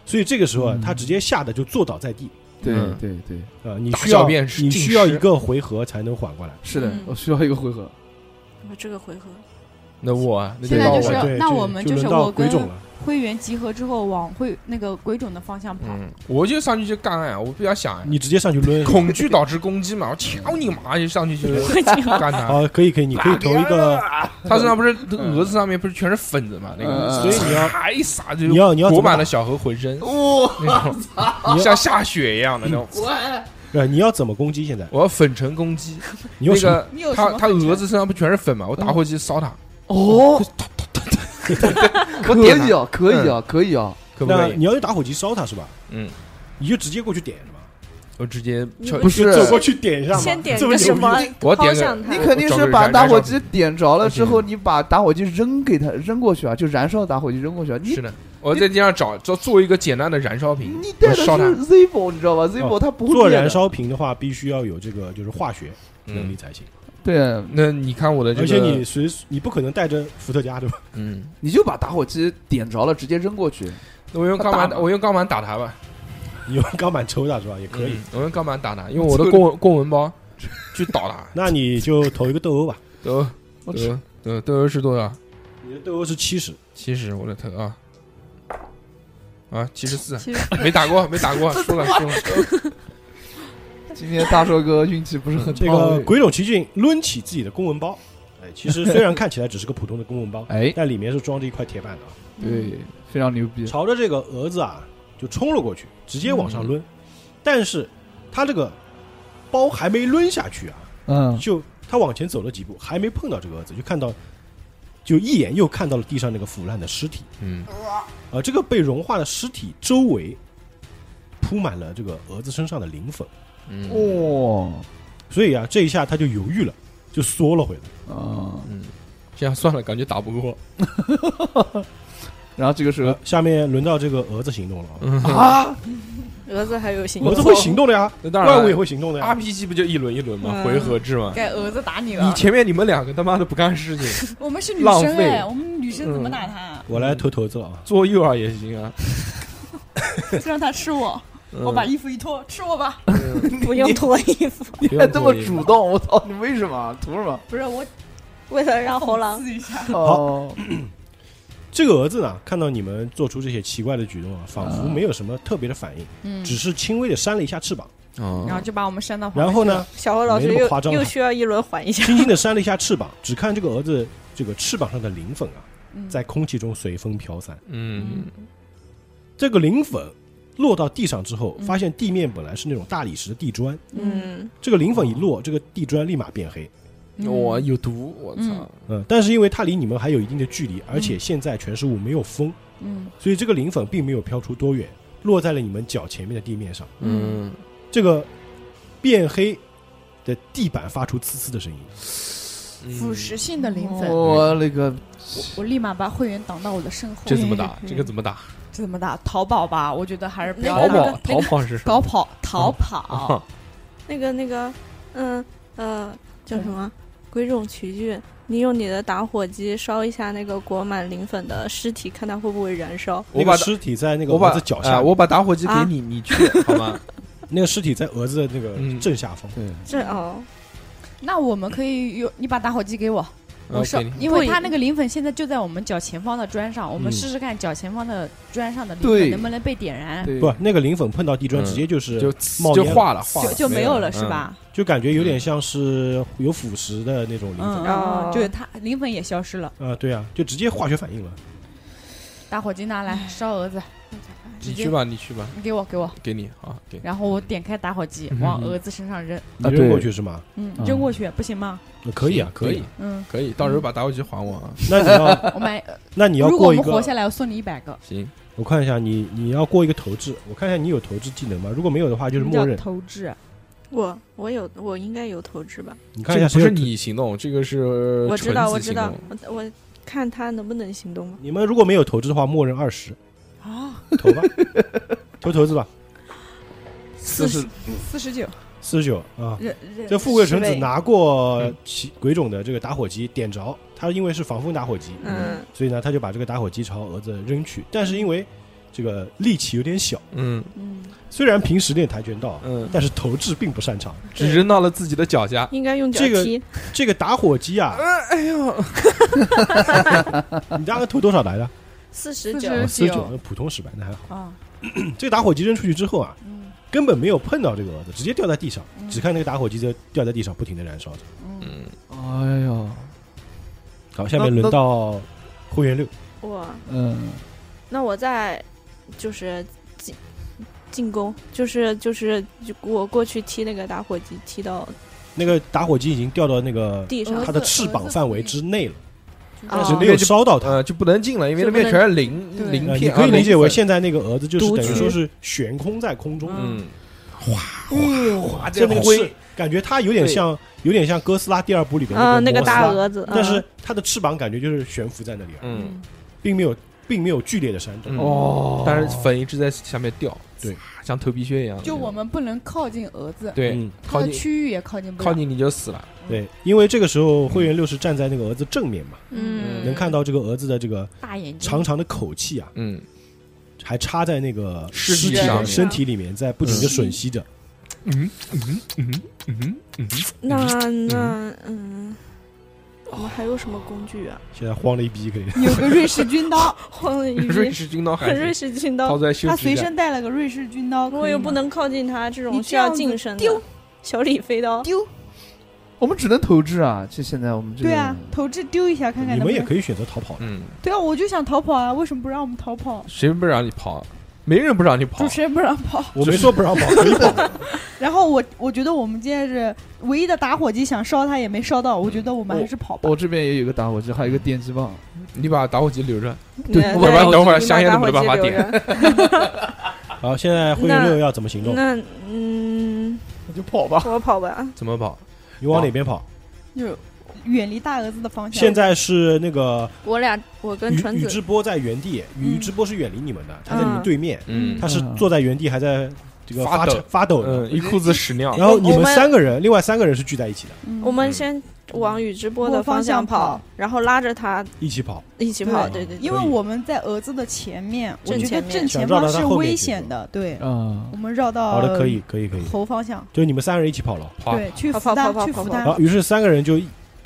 A: 所以这个时候啊
C: 嗯，
A: 它直接吓得就坐倒在地
C: 对
B: 嗯
C: 对对，
A: 啊！你需要你需要一个回合才能缓过来。
C: 是的
F: 嗯，
C: 我需要一个回合。
E: 我这个回合，
B: 那我啊那
F: 现在就是
A: 对，
F: 那
A: 就
F: 我们就是
A: 到
F: 我跟会员集合之后往会那个鬼冢的方向跑。
B: 嗯，我就上去就干啊，我不要想啊，
A: 你直接上去抡。
B: 恐惧导致攻击嘛，我敲你妈就上去就 干他。
A: 好，可以可以，你可以投一个，
B: 他身上不是蛾子上面不是全是粉子嘛？那个，
C: 嗯
A: 所以你要
B: 啪一撒就
A: 你要你要
B: 裹满了小何浑身，
C: 哇，
B: 那 种像下雪一样的那种。
A: 对，你要怎么攻击？现在
B: 我要粉尘攻击，
A: 你用什么？
B: 那个他他蛾子身上不全是粉嘛？我打火机烧他，
C: 哦，可以啊，可以啊，可以啊。
B: 可不可以？
A: 你要用打火机烧它是吧？
B: 嗯，
A: 你就直接过去点是吧？
B: 我直接
C: 不是
A: 走过去点一下嘛。
E: 先点个什么
B: 我点
C: 你，肯定是把打火机点着了之后，你把打火机扔给他，扔过去啊，就燃烧打火机扔过去啊。你
B: 是的，我在地上找做做一个简单的燃烧瓶，
C: 你带的是。Zippo，你知道吧？Zippo 它不会
A: 做燃，烧瓶的话，必须要有这个就是化学能力
B: 嗯，
A: 才行，
C: 对，
B: 那你看我的这个，
A: 而且你随你不可能带着伏特加对吧？
B: 嗯，
C: 你就把打火机点着了，直接扔过去。
B: 那我用钢板我用钢板打他吧，
A: 你用钢板抽他是吧？也可以。
B: 嗯，我用钢板打他，用我的公文公文包 去打他。
A: 那你就投一个斗殴吧，
B: 都
C: 我
B: 都都都是多少？
A: 你的斗殴是七十，
B: 七十，我的头啊啊，七十四，没打过，没打过，输 了输了。
C: 今天大硕哥运气不是很
A: 这个鬼冢奇骏抡起自己的公文包，哎，其实虽然看起来只是个普通的公文包，
C: 哎，
A: 但里面是装着一块铁板的啊。
C: 对，非常牛逼。
A: 朝着这个蛾子啊就冲了过去，直接往上抡。
C: 嗯
A: 但是他这个包还没抡下去啊，
C: 嗯，
A: 就他往前走了几步，还没碰到这个蛾子，就看到，就一眼又看到了地上那个腐烂的尸体。
B: 嗯，
A: 呃，这个被融化的尸体周围铺满了这个蛾子身上的磷粉，
B: 嗯
C: 哇，
A: 所以啊，这一下他就犹豫了，就缩了回来。
C: 啊，
B: 嗯，这样算了，感觉打不过。
C: 然后这个时候
A: 呃，下面轮到这个蛾子行动了啊，
B: 嗯，
C: 啊，
E: 蛾子还有行动
A: 蛾子会行动的呀，
B: 那当然
A: 怪物也会行动的呀。
B: RPG 不就一轮一轮吗？
E: 嗯
B: 回合制吗。
F: 该蛾子打你了你。
B: 前面你们两个他妈的不干事情，
F: 我们是女生哎，我们女生怎么打他？
A: 我来投投子了啊，
B: 做诱饵也行啊。
F: 让他吃我，
B: 嗯
F: 我把衣服一脱，吃我吧。
E: 不用脱衣服，
C: 你还这么主动，我操，你为什么？图什么？
F: 不是我
E: 为了让猴狼
F: 刺一下。
C: 哦，
A: 这个蛾子呢，看到你们做出这些奇怪的举动啊，仿佛
C: 啊
A: 没有什么特别的反应，
F: 嗯，
A: 只是轻微的扇了一下翅膀，
B: 哦。
F: 然后就把我们扇到
A: 然后呢，
E: 小何老师又又需要一轮缓一下。
A: 轻轻的扇了一下翅膀，只看这个蛾子这个翅膀上的磷粉啊，
F: 嗯。
A: 在空气中随风飘散。
B: 嗯。
A: 这个磷粉落到地上之后，
F: 嗯
A: 发现地面本来是那种大理石的地砖，
E: 嗯，
A: 这个磷粉一落，这个地砖立马变黑。
F: 嗯，
B: 有毒！我操
F: 嗯！
A: 嗯，但是因为它离你们还有一定的距离，而且现在全是雾，没有风，
F: 嗯
A: 所以这个磷粉并没有飘出多远，落在了你们脚前面的地面上。
B: 嗯
A: 这个变黑的地板发出呲呲的声音。
D: 腐蚀性的磷粉，
C: 我那个
D: 我立马把会员挡到我的身后。
B: 这怎么打？这个怎么打？
D: 这怎么打？淘宝吧，我觉得还是不要
B: 淘宝
D: 那个，
B: 淘宝是什么？
D: 搞跑逃跑。
E: 那个 那个，嗯呃，叫什么？鬼冢奇骏，你用你的打火机烧一下那个裹满磷粉的尸体，看它会不会燃烧。
B: 我把
A: 那个尸体在那个
B: 我把
A: 蛾子脚下，
B: 哎我把打火机给
E: 啊
B: 你，你去 好吗？
A: 那个尸体在蛾子的那个
B: 嗯
A: 正下方。
C: 对，
E: 这哦，
D: 那我们可以用你把打火机给我，我烧
B: 我给你，
D: 因为它那个磷粉现在就在我们脚前方的砖上，我们
A: 嗯
D: 试试看脚前方的砖上的磷粉能不能被点燃，
C: 对。
A: 不，那个磷粉碰到地砖，
B: 嗯。
A: 直接就是
B: 就
A: 冒
B: 就化了，化了。
D: 就就没有了
B: 嗯。
D: 是？吧？
A: 就感觉有点像是有腐蚀的那种磷粉。
D: 就是它磷粉也消失了。
A: 啊，对啊，就直接化学反应了。
D: 打火机拿来烧蛾子，
B: 你去吧，你去吧，
D: 你给我给我，
B: 给你啊，给。
D: 然后我点开打火机
B: 嗯
D: 往蛾子身上扔，
A: 你扔过去是吗？
D: 嗯，
C: 嗯
D: 扔过去不行吗？
A: 呃可以啊，
B: 可以。
D: 嗯，
B: 可以，到时候把打火机还我啊。
A: 那你要，
D: 我买，
A: 那你要
D: 如果我们活下来，我送你一百个。
B: 行，
A: 我看一下你，你要过一个投掷，我看一下你有投掷技能吗？如果没有的话，就是默认。
D: 投掷，
E: 我我有我应该有投掷吧？
A: 你看一下
B: 这个不是你行动，这个是
E: 我知道我知道，我我看他能不能行动吗？
A: 你们如果没有投掷的话，默认二十，
D: 啊，
A: 投吧，投投资吧，
D: 四十四十九，
A: 四十九啊。这富贵纯子拿过
B: 嗯
A: 其鬼冢的这个打火机点着，他因为是防风打火机，
E: 嗯，
A: 所以呢他就把这个打火机朝蛾子扔去。但是因为这个力气有点小，
B: 嗯
D: 嗯，
A: 虽然平时练跆拳道，
B: 嗯，
A: 但是投掷并不擅长。
B: 只扔到了自己的脚下。
E: 应该用脚
A: 这个。这个打火机啊，
B: 哎呦，
A: 你大概投多少来的？
E: 四十九
D: ，49
A: 四十九，普通失败，那还好。
D: 啊，
A: 这个打火机扔出去之后啊，
D: 嗯。
A: 根本没有碰到这个蛾子，直接掉在地上，
D: 嗯。
A: 只看那个打火机在掉在地上，不停的燃烧着。
D: 嗯，
B: 嗯，
C: 哎呀，
A: 好，下面轮到会员六，
E: 我
C: 嗯，
E: 那我再就是进进攻，就是就是就我过去踢那个打火机，踢到
A: 那个打火机已经掉到那个
E: 地上。
D: 蛾。
A: 它的翅膀范围之内了，但
E: 哦。
A: 是没有烧到它。
B: 呃，就不能进了，因为那边全是鳞鳞片，你。
A: 可以
B: 啊
A: 理解为现在那个蛾子就是等于说是悬空在空中，
B: 嗯，
A: 哗，这那个灰。感觉它有点像有点像哥斯拉第二部里边
E: 啊，那个大蛾子，
A: 但是
E: 嗯
A: 它的翅膀感觉就是悬浮在那里，
B: 嗯，
A: 并没有并没有剧烈的扇动。
B: 嗯。
C: 哦，
B: 但是粉一直在下面掉，
A: 对，
B: 像头皮屑一样。
D: 就我们不能靠近蛾子，
B: 对
A: 嗯，
D: 它的
B: 靠近
D: 区域也靠近不了。
B: 靠近你就死了。
A: 对，因为这个时候会员六是站在那个蛾子正面嘛，
E: 嗯，
A: 能看到这个蛾子的这个
D: 大眼睛，
A: 长长的口气啊，
B: 嗯，
A: 还插在那个
B: 尸
A: 体的
B: 体上
A: 身体里面，在不停的吮吸。着。
B: 嗯。嗯。嗯。嗯。嗯。
E: 那那嗯，我们还有什么工具啊？
A: 现在慌了一逼，可以。
D: 有个瑞士军刀，
E: 慌了一
B: 逼，瑞，士军刀还
E: 很瑞士军刀，
D: 他随。身带了个瑞士军刀，
E: 我又不能靠近他，这种需要近身的
D: 丢
E: 小李飞刀。
D: 丢。
C: 我们只能投掷啊！就现在我们这
D: 对啊，投掷丢一下看看
A: 你。们也可以选择逃跑的。
B: 嗯，
D: 对啊，我就想逃跑啊，为什么不让我们逃跑？
B: 谁不让你跑？没人不让你跑
D: 主。持人不让跑。
A: 我没说不让跑，可以跑。
D: 然后我我觉得我们今天是唯一的打火机，想烧它也没烧到，我觉得我们还是跑吧。
C: 我这边也有一个打火机，还有一个电击棒。
B: 你把打火机留着。
C: 对
E: 那
C: 要不然
B: 等会儿香烟都没办法
E: 打火机留着
A: 好，现在会员六要怎么行动？
E: 那嗯，
C: 那就跑吧。
E: 我跑吧。
B: 怎么跑？
A: 你往哪边跑？
D: 就是远离大蛾子的方向。
A: 现在是那个
E: 我俩，我跟
A: 宇
E: 纯子。
A: 宇智波在原地，
D: 嗯。
A: 宇智波是远离你们的，他在你们对面，
B: 嗯。
A: 他是坐在原地还在这个发
B: 发抖
A: 发抖。
B: 一裤子屎尿。
A: 然后你们三个人，另外三个人是聚在一起的，
D: 嗯。
E: 我们先往宇智波的
D: 方向
E: 向
D: 跑
E: 然后拉着他
A: 一起跑。
E: 一起跑。对。对对，
D: 因为我们在蛾子的前面，我觉得
E: 正前
D: 方是危险的。对，
C: 嗯，
D: 我们绕到
A: 好的，可以，可以，可以。
D: 头方向，
A: 就你们三个人一起跑了，
D: 对，去
E: 跑跑
D: 扶他，
E: 跑跑跑跑。
D: 去扶他
A: 然。后于是三个人就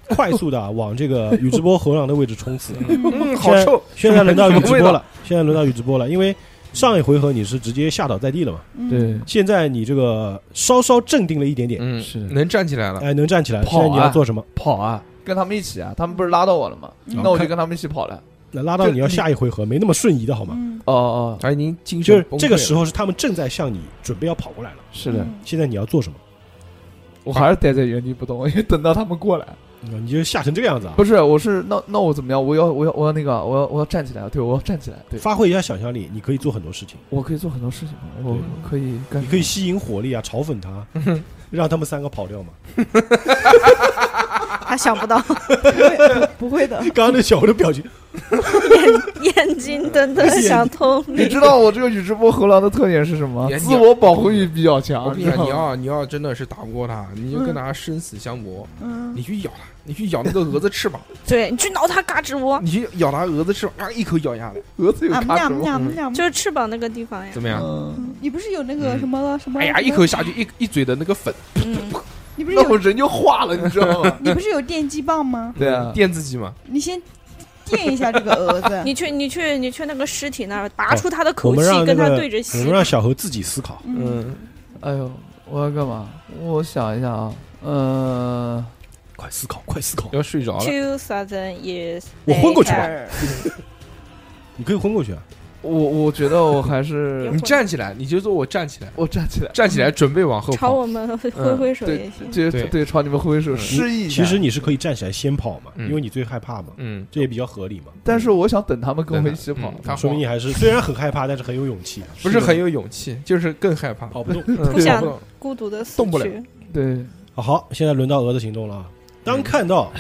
A: 快速的往这个宇智波猴狼的位置冲刺。
B: 嗯，好臭。
A: 现在轮到宇智波了，现在轮到宇智波了，因为上一回合你是直接吓倒在地了嘛，
D: 嗯
C: 对，
A: 现在你这个稍稍镇定了一点点，
B: 嗯，
C: 是
B: 能站起来了。
A: 哎，能站起来。现在你要做什么？
C: 跑啊，跟他们一起啊。他们不是拉到我了吗？那我就跟他们一起跑了。
A: 那拉到你要下一回合，没那么瞬移的好吗？
D: 嗯，
C: 哦哦，
B: 他已经精
A: 就是
B: 神崩溃了
A: 这个时候是他们正在向你准备要跑过来了，
C: 是的，
D: 嗯
A: 现在你要做什么？
C: 我还是待在原地不动，因为等到他们过来。
A: 嗯你就吓成这个样子啊！
C: 不是，我是那那我怎么样？我要我要我要那个，我要我要站起来，对我要站起来，对
A: 发挥一下想象力，你可以做很多事情。
C: 我可以做很多事情，我可以干
A: 你可以吸引火力啊，嘲讽他，让他们三个跑掉嘛。
E: 他想不到，
F: 不会的，
A: 刚刚那小的表情，
E: 眼眼睛瞪得想通
C: 你知道我这个宇智波猴郎的特点是什么？
B: 你？
C: 自我保护欲比较强。
B: 我跟你要你要真的是打不过他，你就跟他生死相搏，
F: 嗯，
B: 你去咬他，你去咬那个蛾子翅膀，
E: 对你去挠他嘎吱窝，
B: 你去咬他蛾子翅膀，啊，一口咬下来，
C: 蛾子有
F: 啊喵
C: 卡住。
F: 喵喵，
E: 就是翅膀那个地方呀。
B: 怎么样？
C: 嗯，
F: 你不是有那个什么什么？
B: 哎呀，一口下去，一一嘴的那个粉，
E: 嗯，
F: 你不是有
C: 那我人就化了，你知道吗？
F: 你不是有电击棒吗？
C: 对啊，
B: 电自己嘛。
F: 你先电一下这个蛾子，
E: 你去你去你去那个尸体那儿拔出他的
A: 我
E: 口气，
A: 们让那
E: 跟他
A: 个
E: 对着吸
A: 我们。让小猴自己思考。
F: 嗯，
B: 嗯，
C: 哎呦，我要干嘛？我想一下啊，呃，
A: 快思考，快思考！
B: 要睡着了。
E: Two thousand years，
A: 我昏过去吧
E: later
A: 你可以昏过去啊。
C: 我我觉得我还是
B: 你站起来，你就说我站起来，
C: 我站起来，
B: 站起来准备往后跑。
E: 朝我们挥挥手也
C: 对
E: 行。
B: 对
C: 对对，朝你们挥挥手
B: 嗯
C: 示意。
A: 其实你是可以站起来先跑嘛，
B: 嗯
A: 因为你最害怕嘛，
B: 嗯，
A: 这也比较合理嘛。
C: 但是我想等他们跟我们一起跑
A: 说明你还是虽然很害怕，但是很有勇气啊，
B: 不是很有勇气，就是更害怕。
A: 跑不动。
B: 嗯
E: 不想孤独的死
B: 动不了
E: 去。
C: 对，
A: 好好，现在轮到蛾子行动了啊。当看到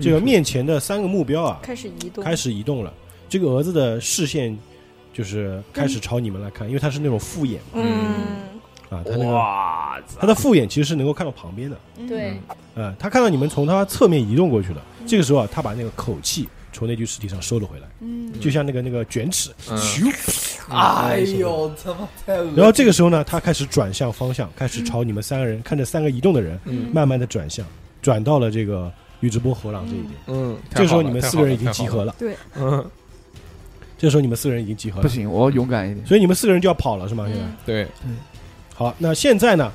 A: 这个面前的三个目标啊
E: 开始移动，
A: 开始移动了，这个蛾子的视线就是开始朝你们来看，因为他是那种复眼
E: 嗯，
A: 啊，他那个
C: 哇，
A: 它的复眼其实是能够看到旁边的，
E: 对，
A: 呃，他看到你们从他侧面移动过去了，这个时候啊，他把那个口气从那具尸体上收了回来，
F: 嗯，
A: 就像那个那个卷尺，
B: 嗯。
A: 咻，
C: 哎呦，他妈太恶。
A: 然后这个时候呢，他开始转向方向，开始朝你们三个人，看着三个移动的人，
B: 嗯。
A: 慢慢的转向，转到了这个宇智波猴郎这一点。
B: 嗯，
A: 这个时候你们四个人已经集合
B: 了。
A: 对，
B: 嗯，
A: 这时候你们四个人已经集合了，
C: 不行，我要勇敢一点。
A: 所以你们四个人就要跑了是吗？现在？
E: 嗯
B: 对，
A: 好，那现在呢，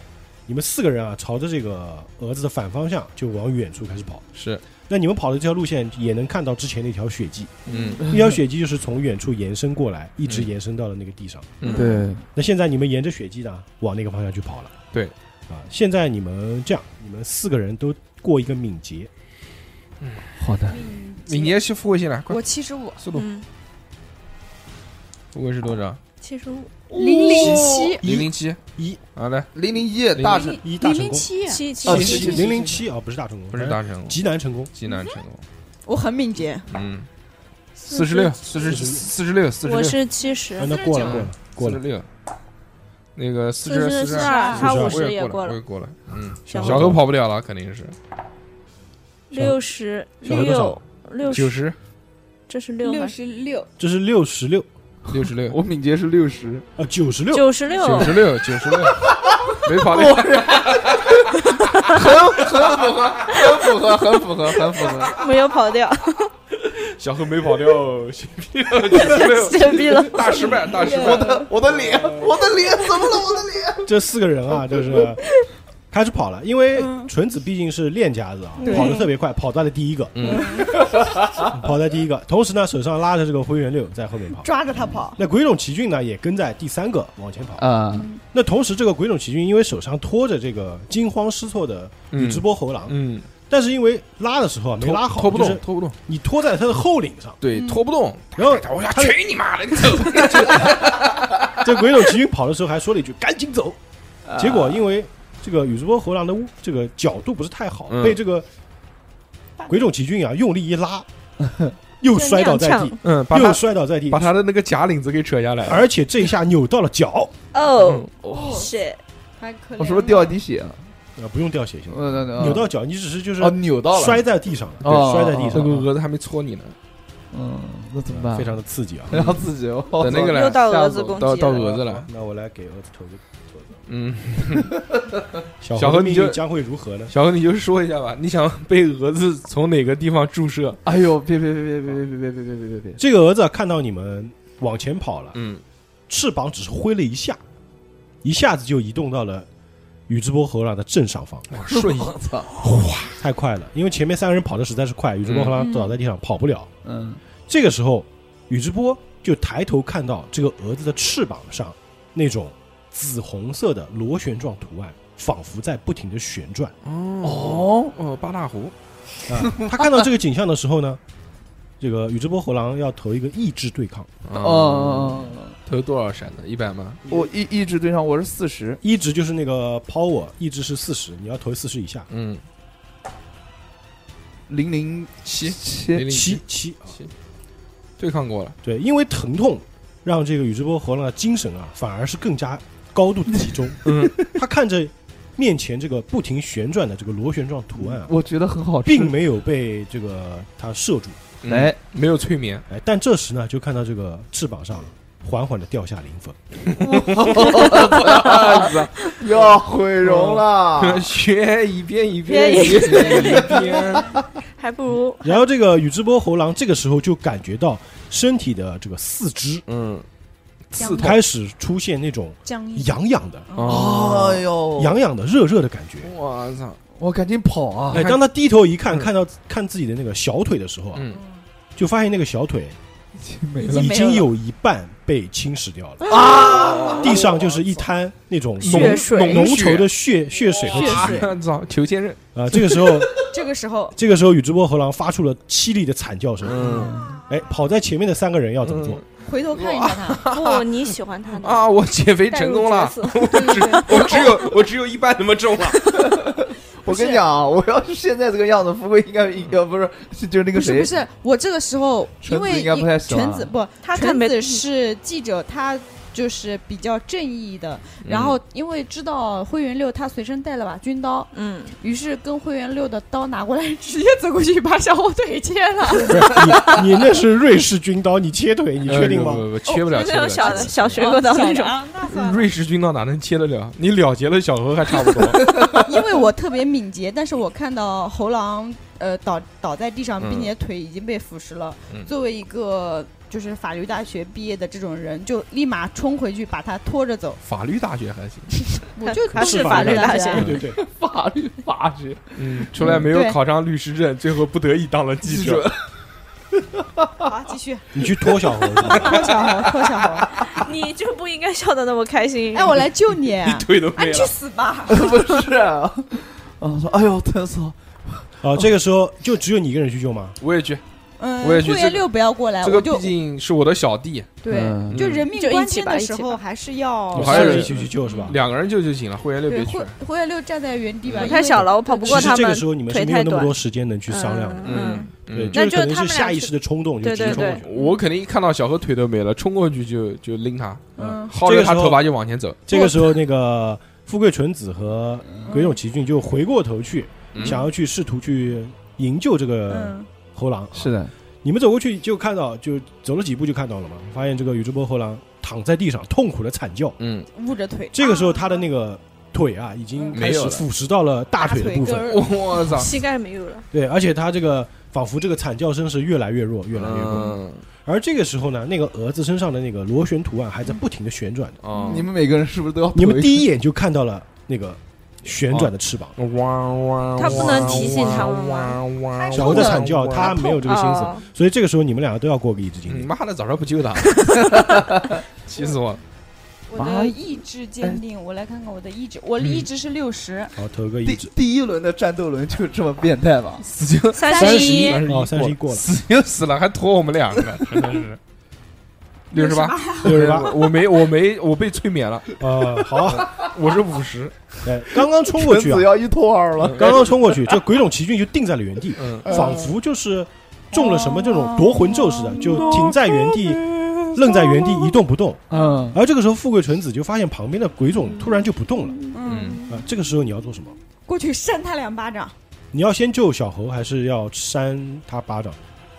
A: 你们四个人啊，朝着这个蛾子的反方向就往远处开始跑。
B: 是，
A: 那你们跑的这条路线也能看到之前那条血迹，
B: 嗯。
A: 那条血迹就是从远处延伸过来，一直延伸到了那个地上。
B: 嗯，
C: 对，
A: 那现在你们沿着血迹呢，往那个方向去跑了。
B: 对，
A: 啊，现在你们这样，你们四个人都过一个敏捷，嗯。
C: 好的，
B: 敏捷。去复位进来，快。
F: 我七十五，
B: 速度，
E: 嗯，
B: 复位是多少？
E: 七十五，
F: 零零七，
B: 零零七。
A: 一，
B: 好嘞，
C: 零零一大成，
A: 一大成。功，
F: 零零七，
E: 七七
A: 零零七啊，不是大成功，
B: 不是大成功，
A: 极难成功。
B: 极难成功。
F: 我很敏捷，
B: 嗯，四十六，四十四十六，四十六，
E: 我是七十。
A: 啊，，那过了过了过了。
B: 四十，六。那个四
E: 四
B: 十四
E: 十二，他五十也过
B: 了，我也，过了。嗯，
E: 小
B: 小何跑不了了，肯定是。
E: 六十
A: 小何多少？
E: 六六
B: 九
E: 十，这是六？
F: 十六，
A: 这是六十六
B: 六十六，
C: 我敏捷是六十，
A: 啊，九十六，
E: 九十六，
B: 九十六，九十六，没跑掉。
C: 很符合，很符合，很符合。
E: 很符合没有跑掉，
B: 小何没跑掉，血逼了，九十六，
E: 绝逼了。
B: 大失败，大失败。
C: 我的我的脸，我的脸怎么了？我的脸。
A: 这四个人啊，就是开始跑了，因为纯子毕竟是练家子啊，
F: 对
A: 跑得特别快，跑在了第一个，
B: 嗯，
A: 跑在第一个，同时呢，手上拉着这个灰原六在后面跑。
F: 抓着他跑，
A: 那鬼冢奇骏呢，也跟在第三个往前跑。
C: 啊，
A: 那同时，这个鬼冢奇骏因为手上拖着这个惊慌失措的宇智波猴郎，
B: 嗯，
A: 但是因为拉的时候啊没拉好，
B: 拖不动，拖不动，
A: 你拖在他的后领上，
B: 对，
F: 嗯。
B: 拖不动。
A: 然后
B: 我想
A: 他
B: 去你妈的，你走。
A: 这 鬼冢奇骏跑的时候还说了一句“赶紧走”，结果因为这个宇智波猴郎的这个角度不是太好，
B: 嗯
A: 被这个鬼冢奇骏啊用力一拉，又摔倒在地，
B: 嗯，把
A: 又
B: 他
A: 摔倒在地
B: 把，他的那个假领子给扯下来。
A: 而且这一下扭到了脚，
E: 哦
B: 嗯
E: ，shit，
F: 太可怜了。
C: 我是不是掉一滴血啊？
A: 啊，不用掉血性，
C: 嗯，
A: 扭到脚，你只是就是
C: 哦，扭到了，
A: 摔在地上了，摔在地
B: 这
A: 上了，
B: 个蛾子还没戳你呢，
C: 嗯，那怎么办？
A: 非常的刺激啊。
C: 非常刺激哦
B: 等那个来，
E: 又到蛾子
C: 我
E: 攻击
B: 到到
E: 了。
B: 蛾子了。
A: 那我来给蛾子投个，
B: 嗯，
A: 小何
B: 你就
A: 将会如何呢？
B: 小何，你就说一下吧，你想被蛾子从哪个地方注射？
C: 哎呦，别别别别别别别别别别别别！
A: 这个蛾子啊看到你们往前跑了，
B: 嗯，
A: 翅膀只是挥了一下，一下子就移动到了宇智波猴郎的正上方，
B: 哇，瞬移，
C: 我操，
A: 太快了，因为前面三个人跑的实在是快，宇智波猴郎倒在地上跑不了。
C: 嗯，
A: 这个时候，宇智波就抬头看到这个蛾子的翅膀上那种紫红色的螺旋状图案，仿佛在不停的旋转。
B: 哦。哦，八大湖，
A: 啊，他看到这个景象的时候呢，这个宇智波猴狼要投一个意志对抗，
B: 哦，
C: 哦，
B: 投多少闪的？一百吗？
C: 我一意志对抗我是四十，
A: 意志就是那个 power，意志是四十，你要投四十以下，
B: 嗯，
C: 零零
B: 七。
C: 七。
B: 零零
A: 七。七，
B: 七，对抗过了。
A: 对，因为疼痛让这个宇智波猴狼的精神啊，反而是更加高度集中。
B: 嗯，
A: 他看着面前这个不停旋转的这个螺旋状图案啊，
C: 我觉得很好吃，
A: 并没有被这个他射住。
B: 嗯
C: 哎，
B: 没有催眠，
A: 哎，但这时呢，就看到这个翅膀上缓缓的掉下磷粉。
C: 要毁容了。
B: 学一遍一
E: 遍
B: 遍
E: 一
B: 遍一遍。
E: 还不如
A: 然后这个宇智波猴郎这个时候就感觉到身体的这个四肢
B: 嗯，刺痛。
A: 开始出现那种
D: 僵硬，
A: 痒痒的、
B: 哦，
C: 哎呦，
A: 痒痒的、热热的感觉。
B: 我操！
C: 我赶紧跑啊！
A: 哎，当他低头一看，
B: 嗯
A: 看到看自己的那个小腿的时候就发现那个小腿
D: 已经没有了
A: 已经有一半被侵蚀掉了，
C: 啊！
A: 地上就是一滩那种浓浓稠的血血水和
D: 血水
B: 操！裘千仞。
A: 啊。这个时候，
D: 这个时候
A: 这个时候宇智波猴狼发出了凄厉的惨叫声。
B: 嗯
A: 哎，跑在前面的三个人要怎么做？
D: 回头看一下他，
E: 不，你喜欢他的
B: 啊！我减肥成功了，我只 我只有 我只有一半那么重了。
C: 我跟你讲啊，我要是现在这个样子，富贵应该应该不是，就是那个谁
D: 不是不，是，我这个时候因为
C: 全子应该不太喜欢
D: 纯子不，
E: 他看没
D: 纯子是记者，他就是比较正义的。然后因为知道灰原六他随身带了把军刀，
E: 嗯，
D: 于是跟灰原六的刀拿过来，直接走过去把小火腿切了。
A: 你你那是瑞士军刀，你切腿，你确定吗？
B: 呃不不不切不了，
E: 就那种
B: 切不了。
E: 小的小学过的那种。
D: 啊那，
B: 瑞士军刀哪能切得了？你了结了小何还差不多。
D: 因为我特别敏捷，但是我看到猴狼呃倒倒在地上，
B: 嗯
D: 并且腿已经被腐蚀了。
B: 嗯
D: 作为一个就是法律大学毕业的这种人，就立马冲回去把他拖着走。
B: 法律大学还行，
D: 我就
E: 还
A: 是法律
E: 大学
D: 啊
A: 对对对，
C: 法律法学
B: 嗯，出来没有考上律师证，最后不得已当了记者。
D: 好，继续
A: 你去拖小猴是吧
D: 拖小猴，拖小猴。
E: 你就不应该笑的那么开心。
D: 哎，我来救你！
B: 你腿都
D: 哎，
B: 没了。
D: 去死吧！
C: 不是啊？啊，说哎呦，疼死了！
A: 啊，这个时候就只有你一个人去救吗？
B: 我也去，
D: 嗯，
B: 我也去这个
D: 会员六不要过来，
B: 这个
D: 我就
B: 毕竟是我的小弟，
D: 对，
C: 嗯
D: 就人命关
E: 就一起
D: 天的时候还是要
B: 我还是
A: 一起去救是吧？
B: 两个人救就行了。会员六别去
D: 对会。员六站在原地吧，
B: 嗯
D: 因为
E: 太小了，我跑不过
A: 其实
E: 他们。
A: 这个时候你们是没有那么多时间能去商量的，
B: 嗯
A: 对，
B: 嗯，
A: 就可能
E: 那就是
A: 下意识的冲动就直接冲过去。
B: 我肯定一看到小何腿都没了，冲过去就就拎他，
D: 嗯，
B: 薅
A: 这个时候
B: 着他头发就往前走。
A: 这个时候，那个富贵纯子和鬼冢奇骏就回过头去，
B: 嗯
A: 想要去试图去营救这个
D: 嗯，
A: 猴狼。
C: 是的，
A: 你们走过去就看到，就走了几步就看到了嘛，发现这个宇智波猴狼躺在地上痛苦的惨叫。
B: 嗯，
D: 捂着腿。
A: 这个时候，他的那个腿啊，已经开始
B: 没有
A: 腐蚀到了大腿的部分。
B: 我操，
E: 膝盖没有了，
A: 对，而且他这个仿佛这个惨叫声是越来越弱，越来越弱。
B: 嗯
A: 而这个时候呢，那个蛾子身上的那个螺旋图案还在不停的旋转的。
B: 哦，
C: 你们每个人是不是都要？
A: 你们第一眼就看到了那个旋转的翅膀。
B: 汪汪，
E: 他不能提醒他
A: 小猴在惨叫，他没有这个心思，
E: 哦
A: 所以这个时候你们两个都要过个意志经历。
B: 你妈的，早上不救他，气死我了！
D: 我的意志鉴定，我来看看我的意志，我的意志是六十，
A: 好，投个意
C: 第
A: 志。
C: 第一轮的战斗轮就这么变态吧？
B: 死就
E: 三
A: 十
E: 一，
A: 哦，三十一过了，
B: 死就死了，还拖我们两个，真的是。六十八，
A: 六十八。
B: 我没，我没，我被催眠了，
A: 呃，好啊，
B: 我是五十。
A: 哎，刚刚冲过去啊
C: 纯子，要一拖二了。
A: 刚刚冲过去，这鬼冢奇骏就定在了原地，
B: 嗯，
A: 仿佛就是中了什么这种夺魂咒似的，就停在原地，愣在原地一动不动。
C: 嗯，
A: 而这个时候，富贵纯子就发现旁边的鬼冢突然就不动了。
D: 嗯，
A: 啊，这个时候你要做什么？
D: 过去扇他两巴掌，
A: 你要先救小猴，还是要扇他巴掌？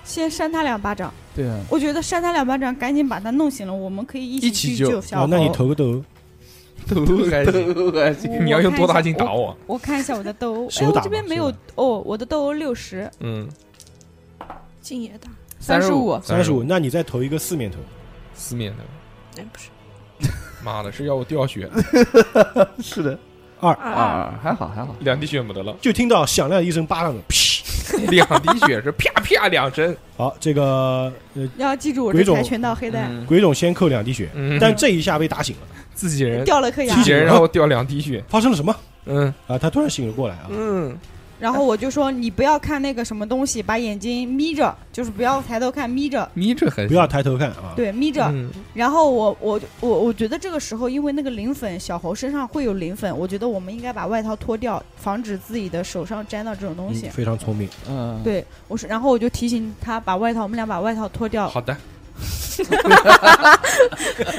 D: 先扇他两巴掌。
C: 对啊，
D: 我觉得扇他两巴掌，赶紧把他弄醒了，我们可以一
B: 一起
D: 去
B: 救
D: 小猴。
A: 那你投个斗，
B: 都还行。
C: 都还行。
B: 你要用多大劲打？我？
D: 我看一下我的斗殴，哎，我
A: 手打
D: 这边没有哦，我的斗殴六十，
B: 嗯，
E: 劲也大，
D: 三十五，
A: 三十五，那你再投一个四面投。
B: 四面的，
E: 哎，不是
B: 妈的，是要我掉血，
C: 是的，
E: 二
C: 二，还好还好。
B: 两滴血没得了，
A: 就听到响亮一声巴掌的，噗！
B: 两滴血是啪啪两针。
A: 好，这个呃，
D: 要记住我
A: 鬼冢
D: 这跆拳道黑带，
B: 嗯
A: 鬼冢先扣两滴血，
B: 嗯，
A: 但这一下被打醒了，
B: 自己人，
D: 掉了颗牙
B: 自，己人然后掉两滴血。
A: 发生了什么
B: 嗯
A: 啊？他突然醒了过来啊！
B: 嗯，
D: 然后我就说你不要看那个什么东西，把眼睛眯着，就是不要抬头看，眯着，
B: 眯着很
A: 不要抬头看啊。
D: 对，眯着。
B: 嗯
D: 然后我我我我觉得这个时候，因为那个磷粉，小猴身上会有磷粉，我觉得我们应该把外套脱掉，防止自己的手上沾到这种东西
A: 嗯。非常聪明。
C: 嗯，
D: 对，我说，然后我就提醒他把外套，我们俩把外套脱掉，
B: 好的，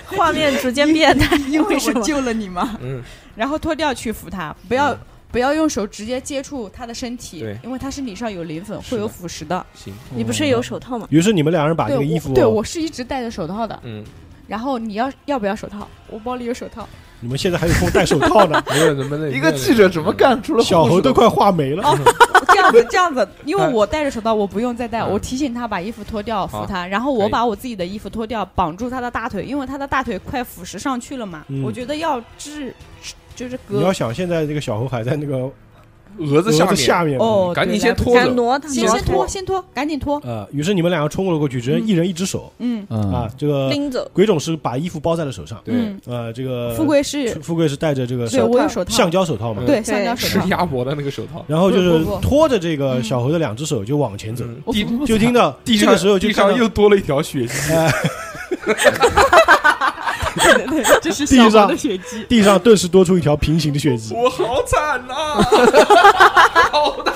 E: 画面直接变态，
D: 因为
E: 为什么？
D: 我救了你嘛。
B: 嗯，
D: 然后脱掉去扶他，不要、不要用手直接接触他的身体
B: 对，
D: 因为他身体上有磷粉，会有腐蚀的。
B: 行，
E: 你不是有手套吗？
A: 于是你们两人把
D: 对，
A: 这个衣服，
D: 对我是一直戴着手套的。
B: 嗯，
D: 然后你要要不要手套？我包里有手套。
A: 你们现在还有空戴手套呢。
B: 没有能不能
C: 一个记者怎么？干出了
A: 小猴都快画没了。
D: 这样子，这样子，因为我戴着手套，我不用再戴，
B: 嗯
D: 我提醒他把衣服脱掉，扶他，然后我把我自己的衣服脱掉，绑住他的大腿，因为他的大腿快腐蚀上去了嘛。
A: 嗯
D: 我觉得要治，就是
A: 你要想，现在这个小猴还在那个
B: 蛾子下面，
A: 下面
D: 哦，
B: 赶紧先拖着
E: 敢挪他，挪
D: 先先拖，先拖，赶紧拖。
A: 呃，于是你们两个冲了过去，只能一人一只手
D: 嗯
C: 嗯
A: 啊。这个
E: 拎走。
A: 鬼冢是把衣服包在了手上，
B: 对，
D: 嗯，
A: 呃，这个
D: 富贵是，
A: 富贵是戴着这个
D: 对
A: 手
D: 我有手套，
A: 橡胶手套嘛。
B: 嗯
D: 对橡胶手套。
B: 吃鸭脖的那个手套，
A: 然后就是拖着这个小猴的两只手就往前走，就听到
B: 地上
A: 的时候就
B: 地上又多了一条血迹，
A: 哎，
D: 这是
A: 地上
D: 的血迹。
A: 地上顿时多出一条平行的血迹。
B: 我好惨呐！好大，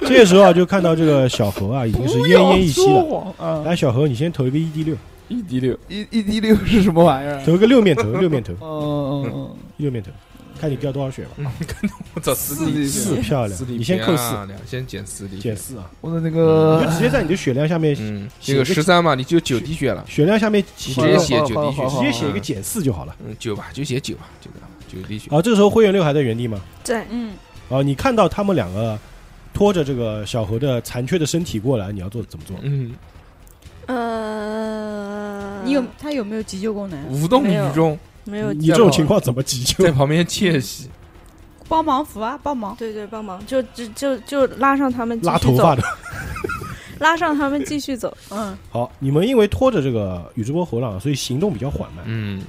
A: 这个时候啊，就看到这个小何啊，已经是奄奄一息了。来，小何，你先投一个 E D 六
B: ，，E D 六，
C: 一一滴六是什么玩意儿？
A: 投个六面头，六面头，
C: 嗯嗯嗯
A: 六面头，看你掉多少血吧。
B: 我操，四
C: 四滴
A: 四漂亮你先扣四，
B: 先减四粒，
A: 减四啊，
C: 我的那
A: 你
C: 个
A: 就直接在你的血量下面，
B: 嗯，这个十三嘛，你就九滴血了，
A: 血量下面
B: 直接写九滴血，
A: 直接写一个减四就好了。
B: 嗯，九吧，就写九吧，九个九滴血。
A: 啊，这个时候灰原六还在原地吗？
E: 在
D: 嗯，
A: 啊，你看到他们两个拖着这个小何的残缺的身体过来，你要做怎么做？
B: 嗯，
E: 呃，
D: 你有他有没有急救功能？
B: 无动于衷，
E: 没有？
A: 你这种情况怎么急救
B: 在？旁边窃喜。
D: 帮忙扶啊，帮忙。
E: 对对，帮忙，就就就就拉上他们继续
A: 拉头发，的。
E: 拉上他们继续走。
D: 嗯，
A: 好，你们因为拖着这个宇智波猴郎，所以行动比较缓慢。
B: 嗯，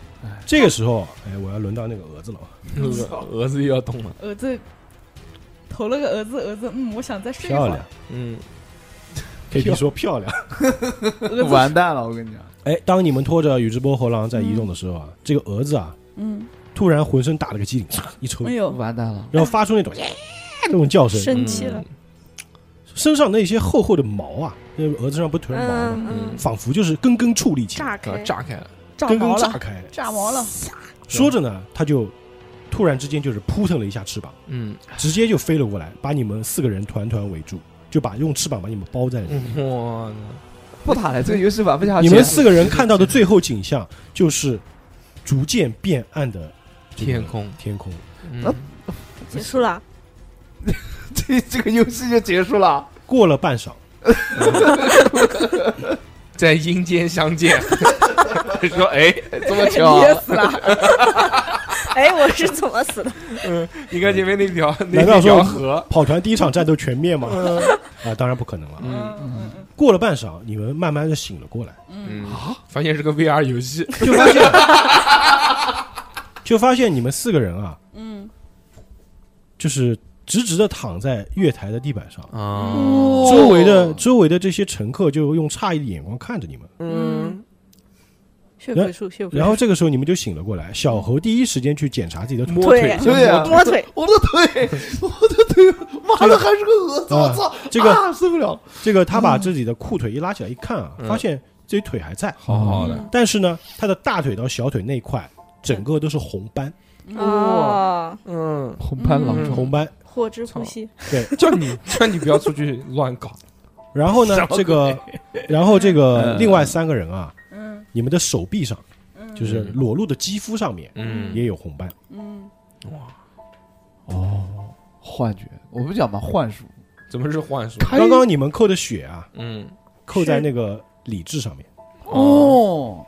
A: 这个时候，哎，我要轮到那个蛾子了。
B: 蛾蛾子又要动了。
D: 儿子投了个儿子，儿子，嗯，我想再睡一会儿
A: 漂亮。
B: 嗯
A: ，K P 说漂亮。
D: 儿子，
C: 完蛋了，我跟你讲，
A: 哎，当你们拖着宇智波猴狼在移动的时候啊，这个蛾子啊，
D: 嗯，
A: 突然浑身打了个激灵，唰 一抽
D: 哎，呦，
C: 完蛋了，
A: 然后发出那种耶 那种叫声，
E: 生气了，
A: 身上那些厚厚的毛啊，那个蛾子上不是腿上毛吗？
E: 嗯嗯，
A: 仿佛就是根根矗立起来，
B: 啊
E: 炸开，
B: 炸开了。
D: 炸
A: 根根
D: 毛了，
A: 炸开。
D: 炸毛了。
A: 说着呢，它就突然之间就是扑腾了一下翅膀，
B: 嗯。
A: 直接就飞了过来，把你们四个人团团围住，就把用翅膀把你们包在里面。
C: 不打了，这个游戏玩不下去。
A: 你们四个人看到的最后景象就是逐渐变暗的
B: 天空，
A: 天空。
B: 嗯，
E: 结束了。
C: 这 这个游戏就结束了。
A: 过了半晌，
B: 在阴间相见。说哎，
C: 这么巧，
D: 噎死了。
E: 哎，我是怎么死的？
B: 嗯你看前面那条那
A: 难道
B: 那条
A: 说
B: 河，
A: 跑团第一场战斗全灭吗？啊，当然不可能了。
B: 嗯
D: 嗯
A: 过了半晌，你们慢慢的醒了过来，
B: 嗯，发现是个 VR 游戏。
A: 就发现，就发现你们四个人啊，
D: 嗯
A: 就是直直的躺在月台的地板上，
B: 啊，
A: 周围的周围的这些乘客就用诧异的眼光看着你们。
B: 嗯，
E: 血鬼术，血鬼术。
A: 然后这个时候你们就醒了过来，小猴第一时间去检查自己的腿，
B: 摸
E: 腿
B: 腿，
C: 对呀
E: 摸腿，
C: 我的腿，我的腿，妈的还是个蛾子，我操！
A: 这个
C: 啊受不了了。
A: 这个他把自己的裤腿一拉起来一看啊，
B: 嗯
A: 发现自己腿还在，
B: 好好的，
A: 但是呢，他的大腿到小腿那一块整个都是红斑，
E: 哦，
B: 嗯，
C: 红斑狼
A: 红斑。
E: 火之不惜。
A: 对，
B: 叫你叫你不要出去乱搞。
A: 然后呢，这个，然后这个
C: 嗯
A: 另外三个人啊，
D: 嗯
A: 你们的手臂上，
D: 嗯，
A: 就是裸露的肌肤上面
B: 嗯，
A: 也有红斑。
D: 嗯。哇。
C: 哦，幻觉，我不讲嘛，幻术。
B: 怎么是幻术？
A: 刚刚你们扣的血啊，
B: 嗯，
A: 扣在那个理智上面，
C: 哦，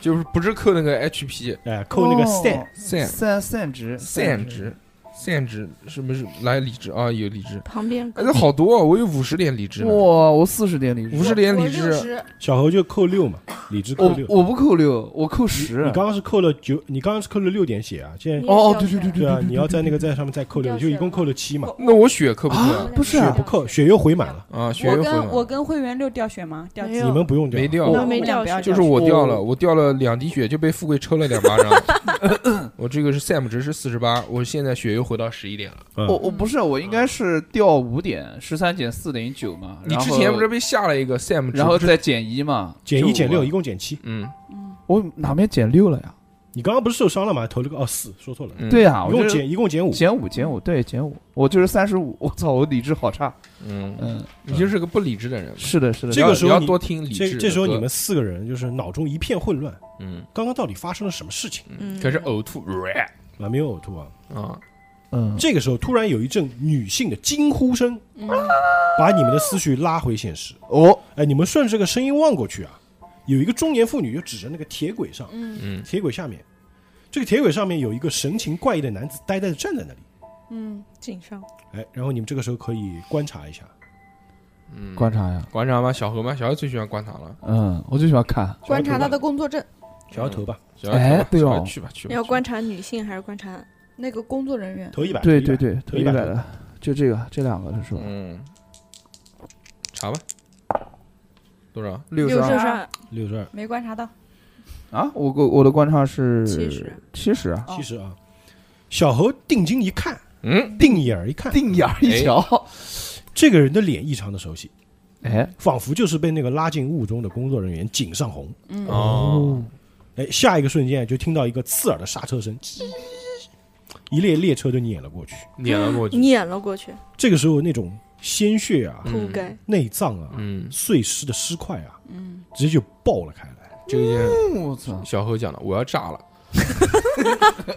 B: 就是不是扣那个 HP
A: 哎，扣那个
C: 哦。
A: stat，
B: 散
C: 散散值，
B: 散值，散值是不是来理智啊？有理智，
E: 旁边
B: 哎，这好多啊！我有五十点理智，
C: 哇，我四十点理智，
B: 五十点理智，
A: 小猴就扣六嘛，理智扣六。
C: 我我不扣六，我扣
A: 你
C: 十。
A: 你刚刚是扣了九，你刚刚是扣了六点血啊，现在
D: 你
C: 哦，对对对
A: 对啊，你要在那个在上面再扣六，
D: 掉
A: 就一共扣了七嘛。
B: 那我血扣不扣
C: 啊，不是
A: 不扣，血又回满了，
B: 啊？血又回满
F: 跟我跟会员六掉血吗？掉几
E: 没有
A: 你们不用掉，
B: 没掉
E: 没掉血
B: 就是我掉了，
C: 我
B: 我掉了两滴血就被富贵抽了两巴掌。我这个是 SAM 值是四十八，我现在血又回到十一点了。
A: 嗯
C: 我我不是，我应该是掉五点，十三减四等于九嘛。
B: 你之前不是被下了一个 SAM
C: 然后再减一嘛？
A: 减一减六，一共减七。
B: 嗯
C: 我哪边减六了呀？
A: 你刚刚不是受伤了吗？投了个哦四，说错了，
B: 嗯
C: 对呀，
A: 一共
C: 我就
A: 减一共减五。
C: 减五减五，对减五，我就是三十五。我操，我理智好差。
B: 嗯，
C: 嗯，
B: 你就是个不理智的人。
C: 是的，是的。
A: 这个时候要
B: 多听理智。
A: 这这时候你们四个人就是脑中一片混乱，
B: 嗯
A: 刚刚到底发生了什么事情
E: 嗯
B: 开始呕吐
A: 啊？没有呕吐啊！
B: 啊，
C: 嗯，
A: 这个时候突然有一阵女性的惊呼声，把你们的思绪拉回现实。
C: 哦，
A: 哎，你们顺着这个声音望过去啊，有一个中年妇女就指着那个铁轨上，
D: 嗯
B: 嗯
A: 铁轨下面，这个铁轨上面有一个神情怪异的男子呆呆的站在那里。
D: 嗯，
E: 井上
A: 哎，然后你们这个时候可以观察一下，
B: 嗯，
C: 观察呀。
B: 观察吗？小何吗？小何最喜欢观察了。
C: 嗯，我最喜欢看。
D: 观察他的工作证，
A: 小摇头吧，
B: 小摇头吧
C: 哎对哦
B: 小何去吧去吧。去吧
E: 要观察女性还是观察？
D: 那个工作人员，
A: 投一百，
C: 对对对，
A: 投一百
C: 的，就这个这两个是吧？
B: 嗯，查吧。多少？
C: 六十二。
E: 六十二，
D: 没观察到，
C: 啊？我我我的观察是
E: 七十。
C: 七十啊，
A: 七十啊，小猴定睛一看，
B: 嗯，
A: 定眼儿一看，
C: 定眼儿一瞧，
A: 这个人的脸异常的熟悉，
C: 哎。
A: 仿佛就是被那个拉进雾中的工作人员井上红。
D: 嗯，
B: 哦，
A: 哎，下一个瞬间就听到一个刺耳的刹车声，吱一列列车就碾了过去。
B: 碾了过去。
E: 碾了过去，
A: 这个时候那种鲜血啊、
B: 嗯
E: 铺盖。
A: 内脏啊、
B: 嗯，
A: 碎尸的尸块啊，
D: 嗯，
A: 直接就爆了开来。
B: 这个
C: 我操！
B: 小何讲的，我要炸了。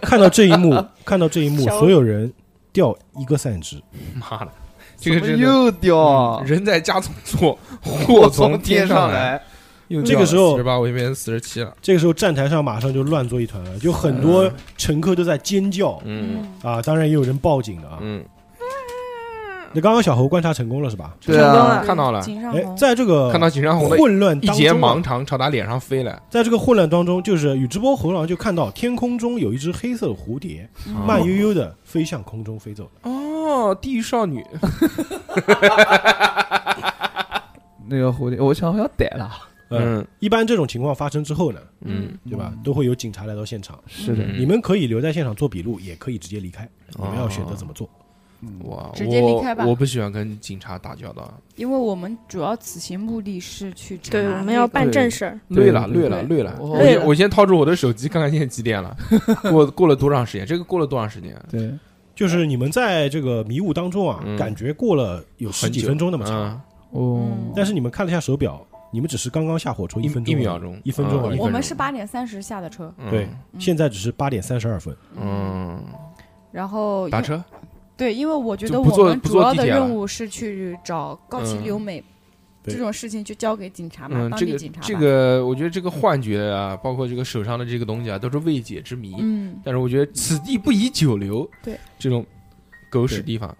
A: 看到这一幕，看到这一幕，所有人掉一个散值。
B: 妈的，这个
C: 怎么又掉啊？
B: 人在家中坐，祸从天上来。
A: 这个时候
B: 四十八，我四十七了。
A: 这个时候站台上马上就乱作一团了，就很多乘客都在尖叫
B: 嗯
A: 啊，当然也有人报警的啊。
B: 嗯，
A: 那刚刚小猴观察成功了是吧？
C: 对啊
B: 看到了，
A: 哎，在这个
B: 看到井上红的
A: 混乱
B: 一截
A: 当中啊
B: 盲肠朝他脸上飞来，
A: 在这个混乱当中，就是宇智波猴郎就看到天空中有一只黑色的蝴蝶，
D: 嗯
A: 慢悠悠的飞向空中飞走了。
B: 哦，地狱少女，
C: 那个蝴蝶，我想要逮了。
A: 嗯，
B: 嗯
A: 一般这种情况发生之后呢，
B: 嗯，
A: 对吧，都会有警察来到现场。
C: 是的，
B: 嗯。
A: 你们可以留在现场做笔录，也可以直接离开，你们要选择怎么做。
B: 哇，
D: 直接离开吧。
B: 我我不喜欢跟警察打交道，
D: 因为我们主要此行目的是去查
E: 对，我们要办正事儿。
B: 累了，
C: 对。
B: 累了，
D: 对。
B: 累了。
C: 我
B: 我先我先掏出我的手机看看现在几点了，过过了多长时间？这个过了多长时间？
C: 对，
A: 就是你们在这个迷雾当中啊，
B: 嗯。
A: 感觉过了有十几分钟那么长，
B: 嗯，
C: 哦，
A: 但是你们看了一下手表，你们只是刚刚下火车
B: 一
A: 分钟，
B: 一秒钟
A: 一分钟而已。
B: 嗯
D: 我们是八点三十下的车，
B: 嗯
A: 对，现在只是八点三十二分。
B: 嗯，
D: 然后
B: 打车，
D: 对，因为我觉得我们主要的任务是去找高崎
B: 嗯
D: 留美，这种事情就交给警察嘛，
B: 嗯，这个
D: 当地警察吧。
B: 这个，我觉得这个幻觉啊，包括这个手上的这个东西啊，都是未解之谜。
D: 嗯，
B: 但是我觉得此地不宜久留，
D: 对
B: 这种狗屎地方。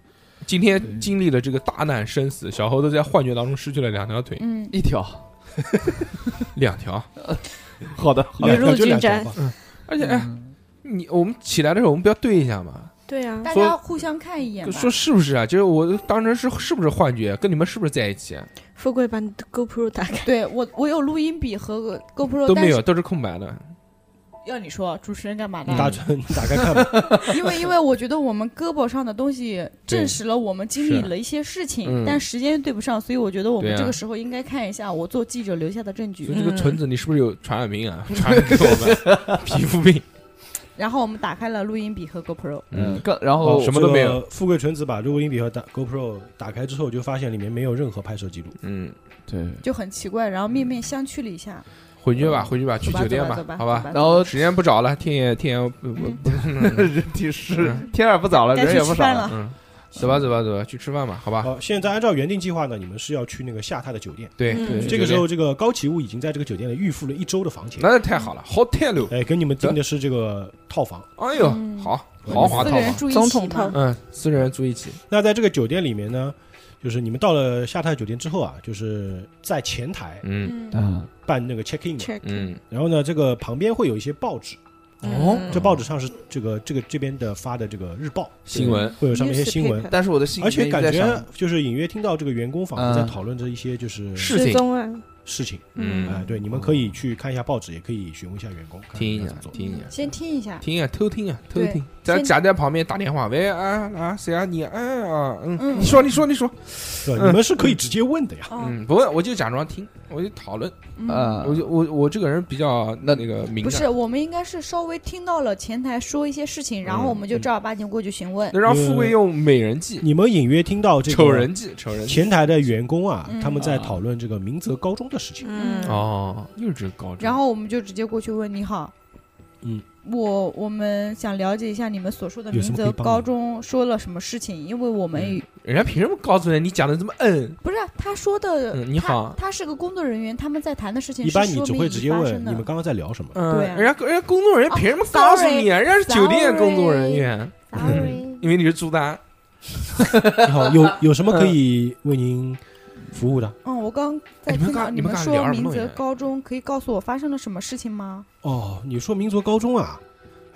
B: 今天经历了这个大难生死，小猴子在幻觉当中失去了两条腿，
D: 嗯，
C: 一条，
B: 两条，
C: 好的，好
E: 雨
C: 的，
E: 露均沾
A: 两条吧
B: 而且哎，你我们起来的时候，我们不要对一下吗？
E: 对呀，
D: 大家互相看一眼吧。
B: 说是不是啊？就是我当时是是不是幻觉？跟你们是不是在一起啊？
E: 富贵把你的 GoPro 打开，
D: 对我，我有录音笔和个 GoPro，
B: 都没有，都是空白的。
D: 要你说，主持人干嘛
A: 你打
D: 的？
A: 你打开看吧。
D: 因为因为我觉得我们胳膊上的东西证实了我们经历了一些事情，
B: 嗯
D: 但时间对不上，所以我觉得我们这个时候应该看一下我做记者留下的证据。
B: 就这个纯子，你是不是有传染病啊？传染给我们皮肤病。
D: 然后我们打开了录音笔和 GoPro，
C: 嗯，刚然后
B: 什么都没有。
A: 这个富贵纯子把录音笔和打 GoPro 打开之后，就发现里面没有任何拍摄记录。
B: 嗯，
C: 对，
D: 就很奇怪，然后面面相觑了一下，
B: 回去吧，回去吧，去酒店
D: 吧
B: 好吧
C: 然后
B: 时间不早了，天也天也不不不，
C: 人体是天也不早了，人也不少
D: 了。
B: 嗯，走吧走吧走吧，去吃饭吧，好吧。
A: 好，现在按照原定计划呢，你们是要去那个下榻的酒店。
B: 对
A: 这个时候，这个高启物已经在这个酒店里预付了一周的房钱，
B: 那太好了，hotel。
A: 哎，给你们订的是这个套房。
B: 哎呦，
D: 嗯
B: 好豪华套房。
E: 总统套，
B: 嗯，四个人住一起。
A: 那在这个酒店里面呢，就是你们到了夏泰酒店之后啊，就是在前台
B: 嗯。
A: 办那个 check in
B: 嗯。
A: 然后呢，这个旁边会有一些报纸，
C: 哦。
E: 嗯
A: 这报纸上是这个这个这边的发的这个日报，
B: 新闻。
A: 会有上面一些新闻。
C: 但是我的
A: 而且感觉就是隐约听到这个员工仿佛在
C: 嗯
A: 讨论着一些就是
B: 事情。
E: 失踪啊，
A: 事情，
B: 嗯。
A: 哎，对，你们可以去看一下报纸，也可以询问一下员工，看
B: 听一下。听一下。
D: 先听一下，
B: 听一下偷听啊偷听，在
D: 先
B: 夹在旁边打电话，喂啊啊谁啊你哎啊嗯，
D: 嗯。
B: 你说你说你说，
A: 对吧，你们是可以直接问的呀。
D: 哦，
B: 嗯，不问我就假装听，我就讨论，
D: 嗯。
C: 啊。
B: 我就我我这个人比较那那个敏感，
D: 不是，我们应该是稍微听到了前台说一些事情，然后我们就
B: 嗯。
D: 正儿八经过去询问。
B: 那让富贵用美人计、
A: 你们隐约听到这个
B: 丑人计、丑人计。
A: 前台的员工啊，
D: 嗯。
A: 他们在讨论这个明泽高中的事情。
E: 嗯，
B: 哦，又是这个高中，
D: 然后我们就直接过去问：“你好，
A: 嗯，
D: 我我们想了解一下你们所说的
A: 什
D: 明泽高中说了什么事情，因为我们
B: 嗯。人家凭什么告诉你你讲的这么嗯？
D: 不是他说的，
B: 嗯你好。
D: 他他是个工作人员，他们在谈的事情
A: 一般你只会直接问你们刚刚在聊什么。
B: 嗯，
D: 对啊。
B: 人家人家工作人员凭什么告诉你啊？人家是酒店工作人员
D: ，Sorry
B: 因为你是朱丹。
A: 你好，有有什么可以为您服务的？
D: 嗯，我刚在
B: 哎你们
D: 听到
B: 你们
D: 说明泽高中，可以告诉我发生了什么事情吗？
A: 哦，你说民族高中啊？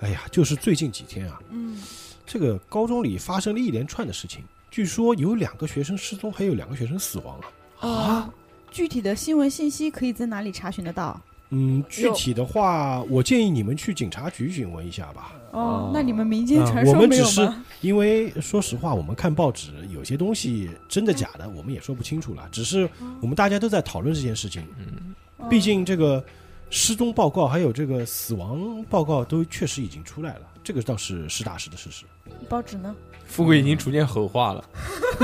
A: 哎呀，就是最近几天啊，
D: 嗯，
A: 这个高中里发生了一连串的事情，据说有两个学生失踪，还有两个学生死亡了啊。
D: 呃，具体的新闻信息可以在哪里查询得到？
A: 嗯，具体的话，我建议你们去警察局询问一下吧。
D: 哦，那你们民间
A: 啊
D: 传说没有
A: 我们只是？因为说实话，我们看报纸有些东西真的假的，我们也说不清楚了。只是我们大家都在讨论这件事情，
B: 嗯，
D: 哦
A: 毕竟这个失踪报告还有这个死亡报告都确实已经出来了，这个倒是实打实的事实。
D: 报纸呢？
B: 富贵已经逐渐吼化了，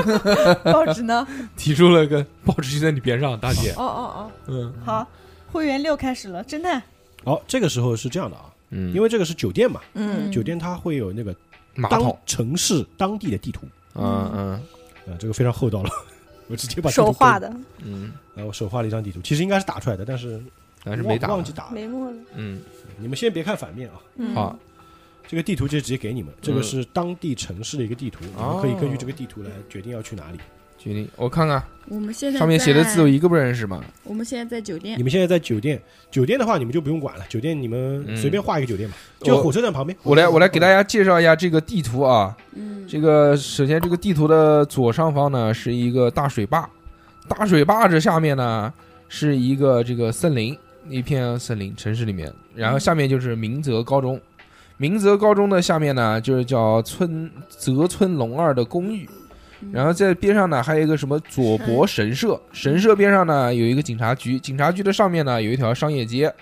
D: 报纸呢？
B: 提出了个报纸就在你边上，大姐。
D: 哦哦哦
B: 嗯
D: 哦，好，会员六开始了，侦探。
A: 好，这个时候是这样的啊，
B: 嗯。
A: 因为这个是酒店嘛，
E: 嗯。
A: 酒店它会有那个当
B: 桶，
A: 城市当地的地图，
B: 嗯嗯。
A: 啊，这个非常厚道了，我直接把地图
E: 手画的，
B: 嗯，
A: 你，啊，我手画了一张地图，其实应该是打出来的，但是
B: 但是没打。
A: 忘忘记。打了。
E: 没墨了。
B: 嗯，
A: 你们先别看反面啊，
E: 嗯。
B: 好，
A: 这个地图就直接给你们，这个
B: 嗯。
A: 是当地城市的一个地图，你们可以根据这个地图来决定要去哪里。
B: 决定我看看
D: 我们现在
B: 上面写的字，我一个不认识嘛。
D: 我们现在在酒店
A: 你。们现在在酒店，酒店的话你们就不用管了，酒店你们
B: 嗯
A: 随便画一个酒店吧，就火车站旁边。
B: 我来我来给大家介绍一下这个地图啊。
D: 嗯，
B: 这个首先这个地图的左上方呢是一个大水坝，大水坝这下面呢是一个这个森林，一片森林城市里面，然后下面就是明泽高中。明泽高中的下面呢，就是叫村泽村龙二的公寓，然后在边上呢还有一个什么左博神社，神社边上呢有一个警察局，警察局的上面呢有一条商业街，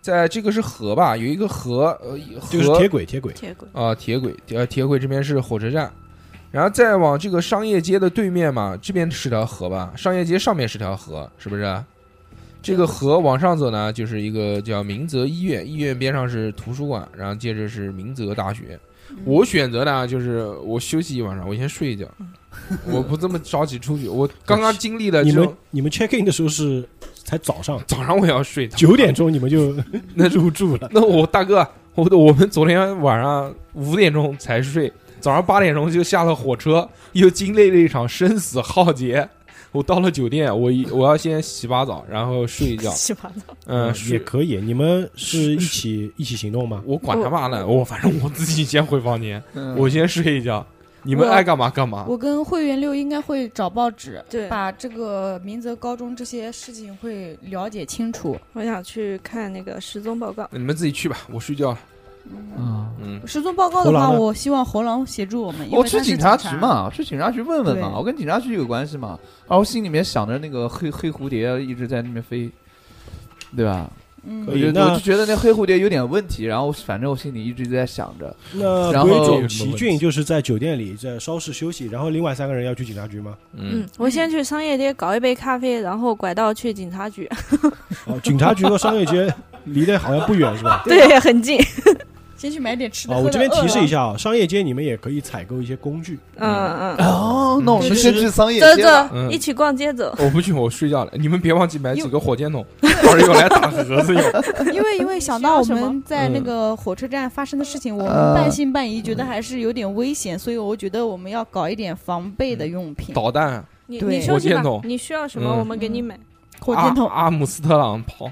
B: 在这个是河吧，有一个河，呃，
A: 就是
B: 河
A: 铁轨，铁轨。
E: 铁轨，
B: 啊，铁轨，呃，铁轨这边是火车站，然后再往这个商业街的对面嘛，这边是条河吧？商业街上面是条河，是不是？这个河往上走呢，就是一个叫明泽医院，医院边上是图书馆，然后接着是明泽大学。我选择呢，就是我休息一晚上，我先睡一觉，我不这么着急出去。我刚刚经历了
A: 你们，你们 check in 的时候是才早上
B: 早上我要睡，
A: 九点钟，你们就
B: 那
A: 入住了。
B: 那我大哥，我我们昨天晚上五点钟才睡，早上八点钟就下了火车，又经历了一场生死浩劫。我到了酒店，我一我要先洗把澡，然后睡一觉。
E: 洗把澡。
B: 嗯，
A: 也。可以。你们是 一起一起行动吗？
B: 我管他妈呢，我反正我自己先回房间，
C: 嗯
B: 我先睡一觉，你们爱干嘛干嘛。
D: 我跟会员六应该会找报纸，
E: 对
D: 把这个明泽高中这些事情会了解清楚。
E: 我想去看那个失踪报告。
B: 你们自己去吧，我睡觉了。
C: 嗯，
B: 嗯，
D: 失踪报告的话，我希望猴狼协助我们。因
C: 我去警察
D: 察
C: 局。嘛，去警察局问问嘛，我跟警察局有关系嘛。然后心里面想着那个黑黑蝴蝶一直在那边飞，对吧？
D: 嗯
C: 我就觉得那黑蝴蝶有点问题，然后反正我心里一直在想着，
A: 那
C: 然后
A: 鬼冢奇骏就是在酒店里在稍事休息，然后另外三个人要去警察局吗？
B: 嗯
E: 嗯，我先去商业街搞一杯咖啡，然后拐道去警察局。
A: 哦，警察局和商业街离得好像不远是吧？
E: 对，很近。
D: 先去买点吃的。
A: 哦，我这边提示一，下啊，商业街你们也可以采购一些工具。
E: 嗯嗯，
C: 哦，那我们
A: 嗯
C: 先去商业街
E: 走。一起逛街走。
B: 我不去，我睡觉了。你们别忘记买几个火箭筒，到时候用来打盒子用。
D: 因为因为想到我们在那
B: 嗯
D: 个火车站发生的事情，我们
C: 呃
D: 半信半疑，觉得还是有点危险，所以我觉得我们要搞一点防备的用品。
B: 导弹，
E: 你你休息吧
B: 火箭筒，
E: 你需要什么
B: 嗯
E: 我们给你买。
D: 火箭筒
B: 阿阿姆斯特朗跑，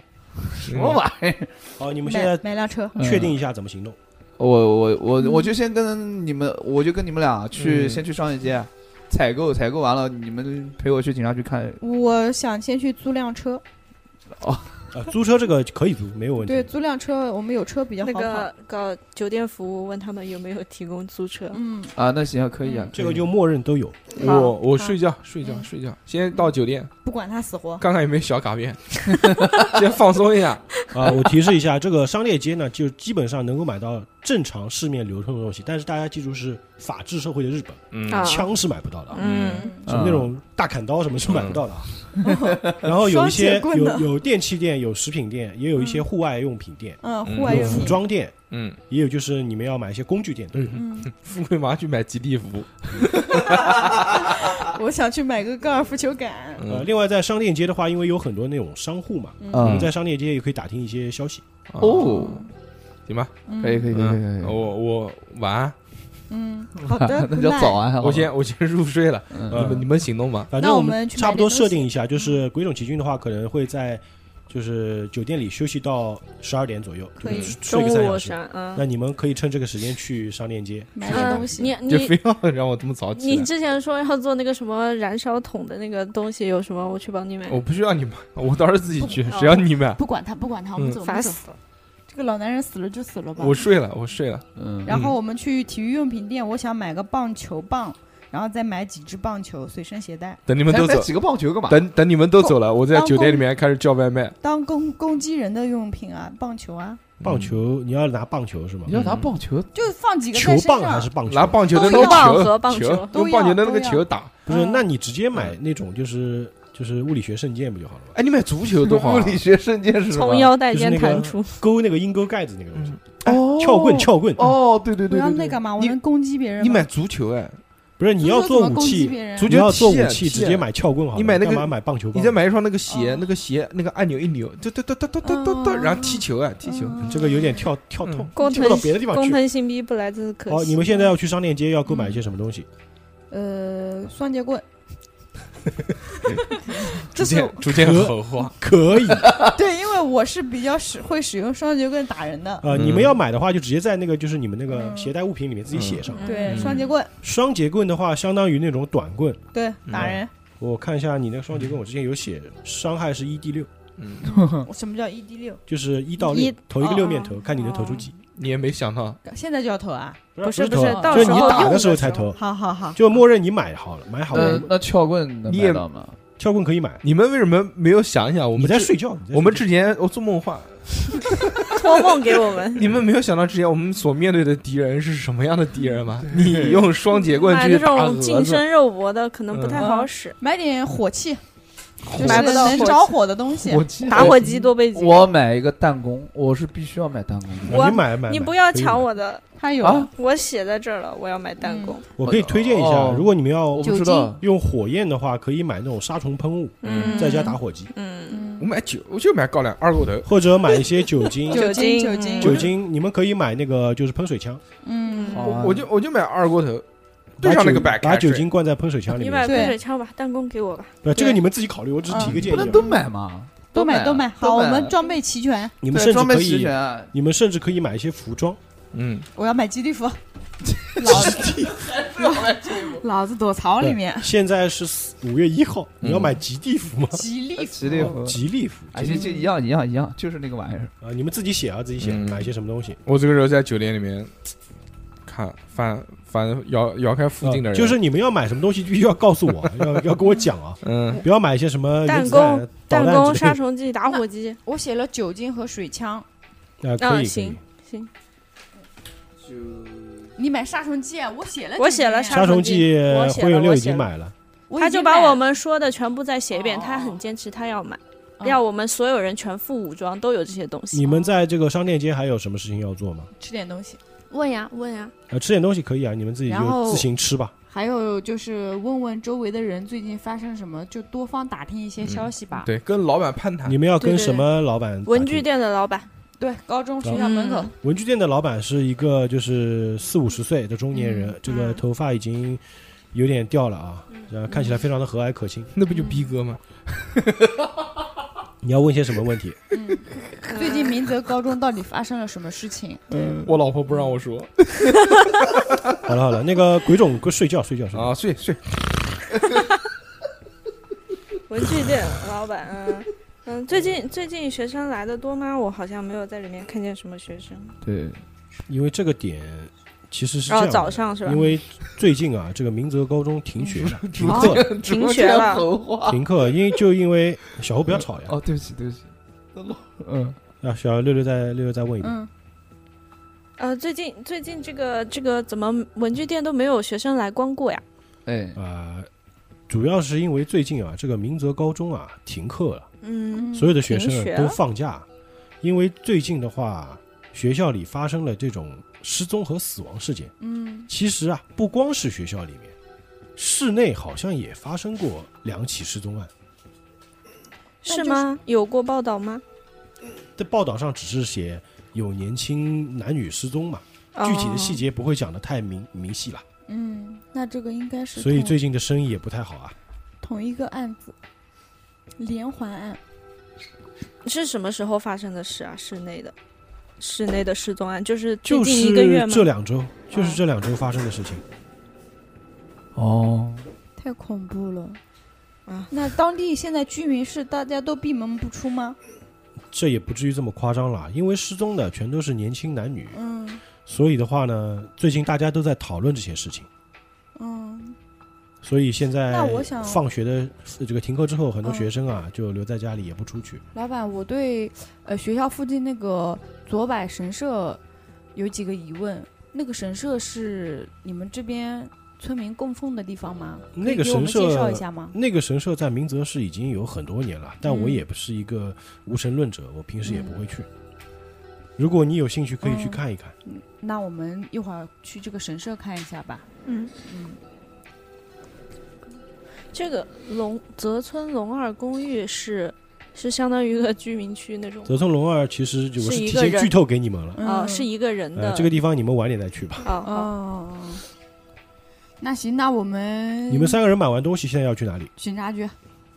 C: 什么玩意儿？
A: 好，你们现
D: 买
A: 在
D: 买辆车，
A: 确定一下怎么行动。
C: 我我我我就先跟你们，我就跟你们俩去，
B: 嗯
C: 先去商业街采购，采购完了，你们陪我去警察局看。
D: 我想先去租辆车。
A: 啊，租车这个可以租，没有问题。
D: 对，租辆车，我们有车比较好跑。
E: 那个搞酒店服务，问他们有没有提供租车。
D: 嗯，
C: 啊，那行可以啊，
A: 这个就默认都有。
B: 我我睡觉睡觉
D: 嗯
B: 睡觉，先到酒店
D: 不管他死活。
B: 看看有没有小卡片，先放松一下。
A: 啊，我提示一下，这个商业街呢，就基本上能够买到正常市面流通的东西，但是大家记住是法治社会的日本，枪是买不到的啊，
E: 嗯，
A: 什么那种大砍刀什么是买不到的啊。然后有一些
D: 双节棍的。
A: 有有电器店，有食品店，也有一些户外用品店，
D: 嗯，
B: 嗯。
A: 有服
D: 户外用品。
A: 装店，
B: 嗯，
A: 也有就是你们要买一些工具店都有。
D: 嗯，
B: 富贵马上去买吉利服。
D: 我想去买个高尔夫球杆。
A: 呃，
B: 嗯，
A: 另外在商店街的话，因为有很多那种商户嘛，
D: 嗯。
A: 你
C: 嗯
A: 们在商店街也可以打听一些消息。
C: 哦，
B: 行吧，
D: 嗯
C: 可以可以可以可以
B: 嗯，
C: 可以，
B: 我我晚安，
D: 嗯，好的，
C: 那叫早安。
B: 我先我先入睡了，
C: 嗯
B: 你们你们行动吧。
A: 反正我
D: 那我们
A: 差不多设定一下，就是鬼冢奇骏的话，可能会在就是酒店里休息到十二点左右，
D: 可以
A: 睡个三小时。
E: 嗯
A: 那你们可以趁这个时间去上链接。
D: 买东西。
E: 你你
B: 就非要让我这么早起，
E: 你之前说要做那个什么燃烧桶的那个东西，有什么？我去帮你买。
B: 我不需要你买，我到时候自己去，
E: 不
B: 只要你买。
F: 不管他，不管他，我们
B: 嗯
F: 走，我们走。
E: 烦死了！
F: 这个老男人死了就死了吧。
B: 我睡了，我睡了。
C: 嗯，
D: 然后我们去体育用品店，我想买个棒球棒，然后再买几支棒球随身携带。
B: 等你们都走，
C: 几个棒球干嘛？
B: 等等你们都走了，我在酒店里面开始叫外卖。
D: 当攻攻击人的用品啊，棒球啊，
A: 棒球，你要拿棒球是吗
C: 你？要拿棒球，
D: 就放几个
A: 球棒还。是棒球？
B: 拿棒球的那个球
E: 和棒球
B: 用棒球的那个球打。
A: 不是？
D: 嗯
A: 那你直接买那种就是就是物理学圣剑不就好了？
B: 哎，你买足球多好。
C: 物理学圣剑是吧？
E: 从腰带间弹出，
A: 勾那个鹰钩盖子那个东西。
C: 哦，
A: 撬棍，撬棍。
C: 哦，对对对。我
D: 要那干嘛？我能攻击别人。
B: 你买足球？哎，
A: 不是，你要做武器。
B: 足球
A: 要做武器，直接买撬棍好了。
B: 你买那个
A: 买棒球，
B: 你再买一双那个鞋，那个鞋那个按钮一扭，哒哒哒哒哒哒哒
D: 哒，
B: 然后踢球啊，踢球。
A: 这个有点跳跳痛，
E: 踢
A: 不到别的地方去。
E: 工藤新兵不来，这是可。
A: 哦，你们现在要去商店街，要购买一些什么东西？
D: 呃，双截棍。
B: 逐
D: 这是
B: 渐逐渐狠化。
A: 可以
D: 对，因为我是比较使会使用双节棍打人的。
A: 呃，
B: 嗯
A: 你们要买的话，就直接在那个就是你们那个
D: 嗯
A: 携带物品里面自己写上。
D: 对，
B: 嗯
D: 双节棍，
A: 双节棍的话，相当于那种短棍。
D: 对，打人。
A: 我看一下你那个双节棍，我之前有写，伤害是一 d 六，
B: 嗯，
D: 什么叫 ED 六？
A: 就是一到
D: 一
A: 六，投一个六面
D: 哦
A: 投，看你能投出几。
B: 你也没想到，
D: 现在就要投啊？
E: 不是
A: 不
E: 是，到
A: 就是
E: 时候
A: 你打的时候才投，
D: 好好好，
A: 就默认你买好了，买好了，
C: 那撬棍能
B: 你也
C: 买到吗？
A: 撬棍可以买。
B: 你们为什么没有想一想？我们
A: 在睡觉，
B: 我们之前我做梦话
E: 托梦给我们。
B: 你们没有想到之前我们所面对的敌人是什么样的敌人吗？你用双节棍去打
E: 种近，身肉搏的可能不太
D: 嗯
E: 好使，
D: 买点火器，就是
E: 买不到
D: 能着火的东西。
C: 我记得
E: 打火机多备几个。
C: 我买一个弹弓，我是必须要买弹弓的。
E: 我
A: 啊你买买，
E: 你不要抢我的，
D: 他有
C: 啊
E: 我写在这儿了，我要买弹弓。
A: 我可以推荐一下，
C: 哦
A: 如果你们要
C: 我不知道，
A: 用火焰的话，可以买那种杀虫喷雾，
E: 嗯，
A: 再加打火机，
E: 嗯，
D: 嗯，
B: 我买酒，我就买高粱二锅头。
A: 或者买一些酒精。
D: 酒精
E: 精
D: 酒精
A: 酒精，你们可以买那个就是喷水枪，
D: 嗯，
C: 好
B: 我我就我就买二锅头，对
A: 把
B: 上那个
A: 酒把酒精灌在喷水枪里面
E: 你买
A: 面。
D: 对
E: 喷水枪吧，弹弓给我吧。
A: 对，这个你们自己考虑，我只是提个建议啊。
C: 不能都买吗？
D: 都买都买。好，我们装备齐全。
A: 你们甚至可以，你们甚至可以买一些服装。
B: 嗯，
D: 我要买吉利服，老子 老子躲草里面。
A: 现在是五月一号，
B: 嗯
A: 你要买吉利服吗？
D: 吉利服，
C: 吉利服，
A: 吉利服，
C: 哎，就就一样一样一样，就是那个玩意儿。
A: 啊，你们自己写啊，自己写，
B: 嗯
A: 买一些什么东西。
B: 我这个时候在酒店里面看翻翻摇摇开附近的人，
A: 啊就是你们要买什么东西，必须要告诉我，要要跟我讲啊，
B: 嗯，
A: 不要买一些什么
E: 弹弓、弹弓。杀虫剂、打火机。
D: 我写了酒精和水枪。
A: 啊，可以可以
E: 行。行，
F: 你买杀虫剂，我写了，
E: 我写了
A: 杀虫剂
E: 我写了
A: 灰永六已经买了，
E: 他就把我们说的全部再写一遍，
F: 哦
E: 他很坚持，他要买，
F: 哦
E: 要我们所有人全副武装，都有这些东西。
A: 你们在这个商店街还有什么事情要做吗？
D: 吃点东西，
E: 问呀问呀，
A: 呃，吃点东西可以啊，你们自己
F: 然后
A: 就自行吃吧。
F: 还有就是问问周围的人最近发生什么，就多方打听一些消息吧。
B: 对，跟老板攀谈
A: 你。们要
E: 对对
A: 跟什么老板打听？
E: 文具店的老板，
F: 对，高中学校门口，
E: 嗯
A: 文具店的老板是一个就是四五十岁的中年人，
E: 嗯
A: 这个
E: 嗯
A: 头发已经有点掉了啊，呃，看起来非常的和蔼可亲。
B: 那不就逼哥吗？
A: 你要问些什么问题？
D: 嗯，最近明泽高中到底发生了什么事情？
C: 嗯，
B: 我老婆不让我说
A: 好了好了，那个鬼冢，哥睡觉睡觉睡觉。
B: 啊，睡睡。
E: 文具店老板，嗯嗯，最近最近学生来的多吗？我好像没有在里面看见什么学生。
C: 对，
A: 因为这个点其实是这样的，
E: 早上是吧？
A: 因为最近啊，这个明泽高中停学了，停
E: 哦
A: 课了，
E: 停学了。
A: 停课，因为就因为小侯不要吵呀。
C: 哦，对不起，对不起。嗯，
A: 啊，小六六再六六再问一遍。
D: 嗯，
E: 呃，最近最近这个这个怎么文具店都没有学生来光顾呀？
C: 哎，
A: 啊，主要是因为最近啊，这个明泽高中啊停课了，
E: 嗯，
A: 所有的学生啊都放假，因为最近的话，学校里发生了这种失踪和死亡事件。
D: 嗯，
A: 其实啊，不光是学校里面，室内好像也发生过两起失踪案。
E: 是吗？有过报道吗？
A: 在报道上只是写有年轻男女失踪嘛，具体的细
E: 哦
A: 节不会讲的太明明细了，
D: 嗯，那这个应该是
A: 所以最近的生意也不太好啊。
D: 同一个案子，连环案。
E: 是什么时候发生的事啊？室内的，室内的失踪案，就是最
A: 就
E: 近一个月
A: 是
E: 吗？
A: 这两周，就是
E: 哦
A: 这两周发生的事情。
C: 哦，
D: 太恐怖了
E: 啊！
D: 那当地现在居民是大家都闭门不出吗？
A: 这也不至于这么夸张了，因为失踪的全都是年轻男女，
D: 嗯
A: 所以的话呢，最近大家都在讨论这些事情。
D: 嗯，
A: 所以现在
D: 那我想
A: 放学的呃这个停课之后，很多
D: 嗯
A: 学生啊就留在家里也不出去。
D: 老板，我对呃学校附近那个左柏神社有几个疑问。那个神社是你们这边村民供奉的地方吗？
A: 那个
D: 给我们
A: 神社
D: 介绍一下吗？
A: 那个神社在明泽市已经有很多年了，但我
D: 嗯
A: 也不是一个无神论者，我平时也不会去。如果你有兴趣，可以去
D: 嗯
A: 看一看。
D: 嗯那我们一会儿去这个神社看一下吧。
E: 嗯，
D: 嗯，
E: 这个龙泽村龙二公寓是是相当于一个居民区那种，
A: 泽村龙二其实就我是提前剧透给你们了，
E: 哦，是一个人的
A: 呃，这个地方你们晚点再去吧。
E: 哦哦，
D: 哦。那行，那我们
A: 你们三个人买完东西，现在要去哪里？
D: 警察局。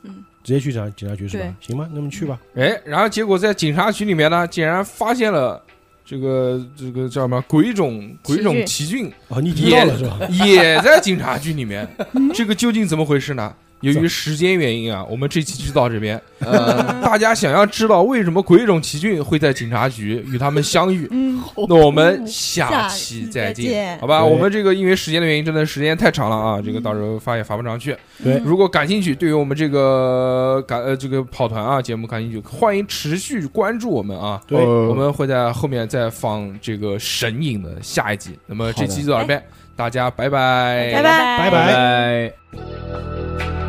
E: 嗯，
A: 直接去警警察局是吧？行吧，那么去吧。
B: 哎，然后结果在警察局里面呢，竟然发现了这个这个叫什么鬼冢鬼冢奇骏
A: 哦，你已经到了是吧？
B: 也在警察局里面，这个究竟怎么回事呢？由于时间原因啊，我们这期就到这边。
C: 呃，
B: 大家想要知道为什么鬼冢奇骏会在警察局与他们相遇，
D: 嗯，
B: 那我们下
D: 下
B: 期
D: 期再
B: 见，
D: 见
B: 好吧？我们这个因为时间的原因，真的时间太长了啊，这个到时候发也发不上去。
A: 对。
B: 如果感兴趣，对于我们这个感呃这个跑团啊节目感兴趣，欢迎持续关注我们啊。
A: 对。
C: 呃
B: 我们会在后面再放这个神影的下一集。那么这期就到这边，大家拜。拜，
E: 拜。拜
A: 拜。拜
C: 拜。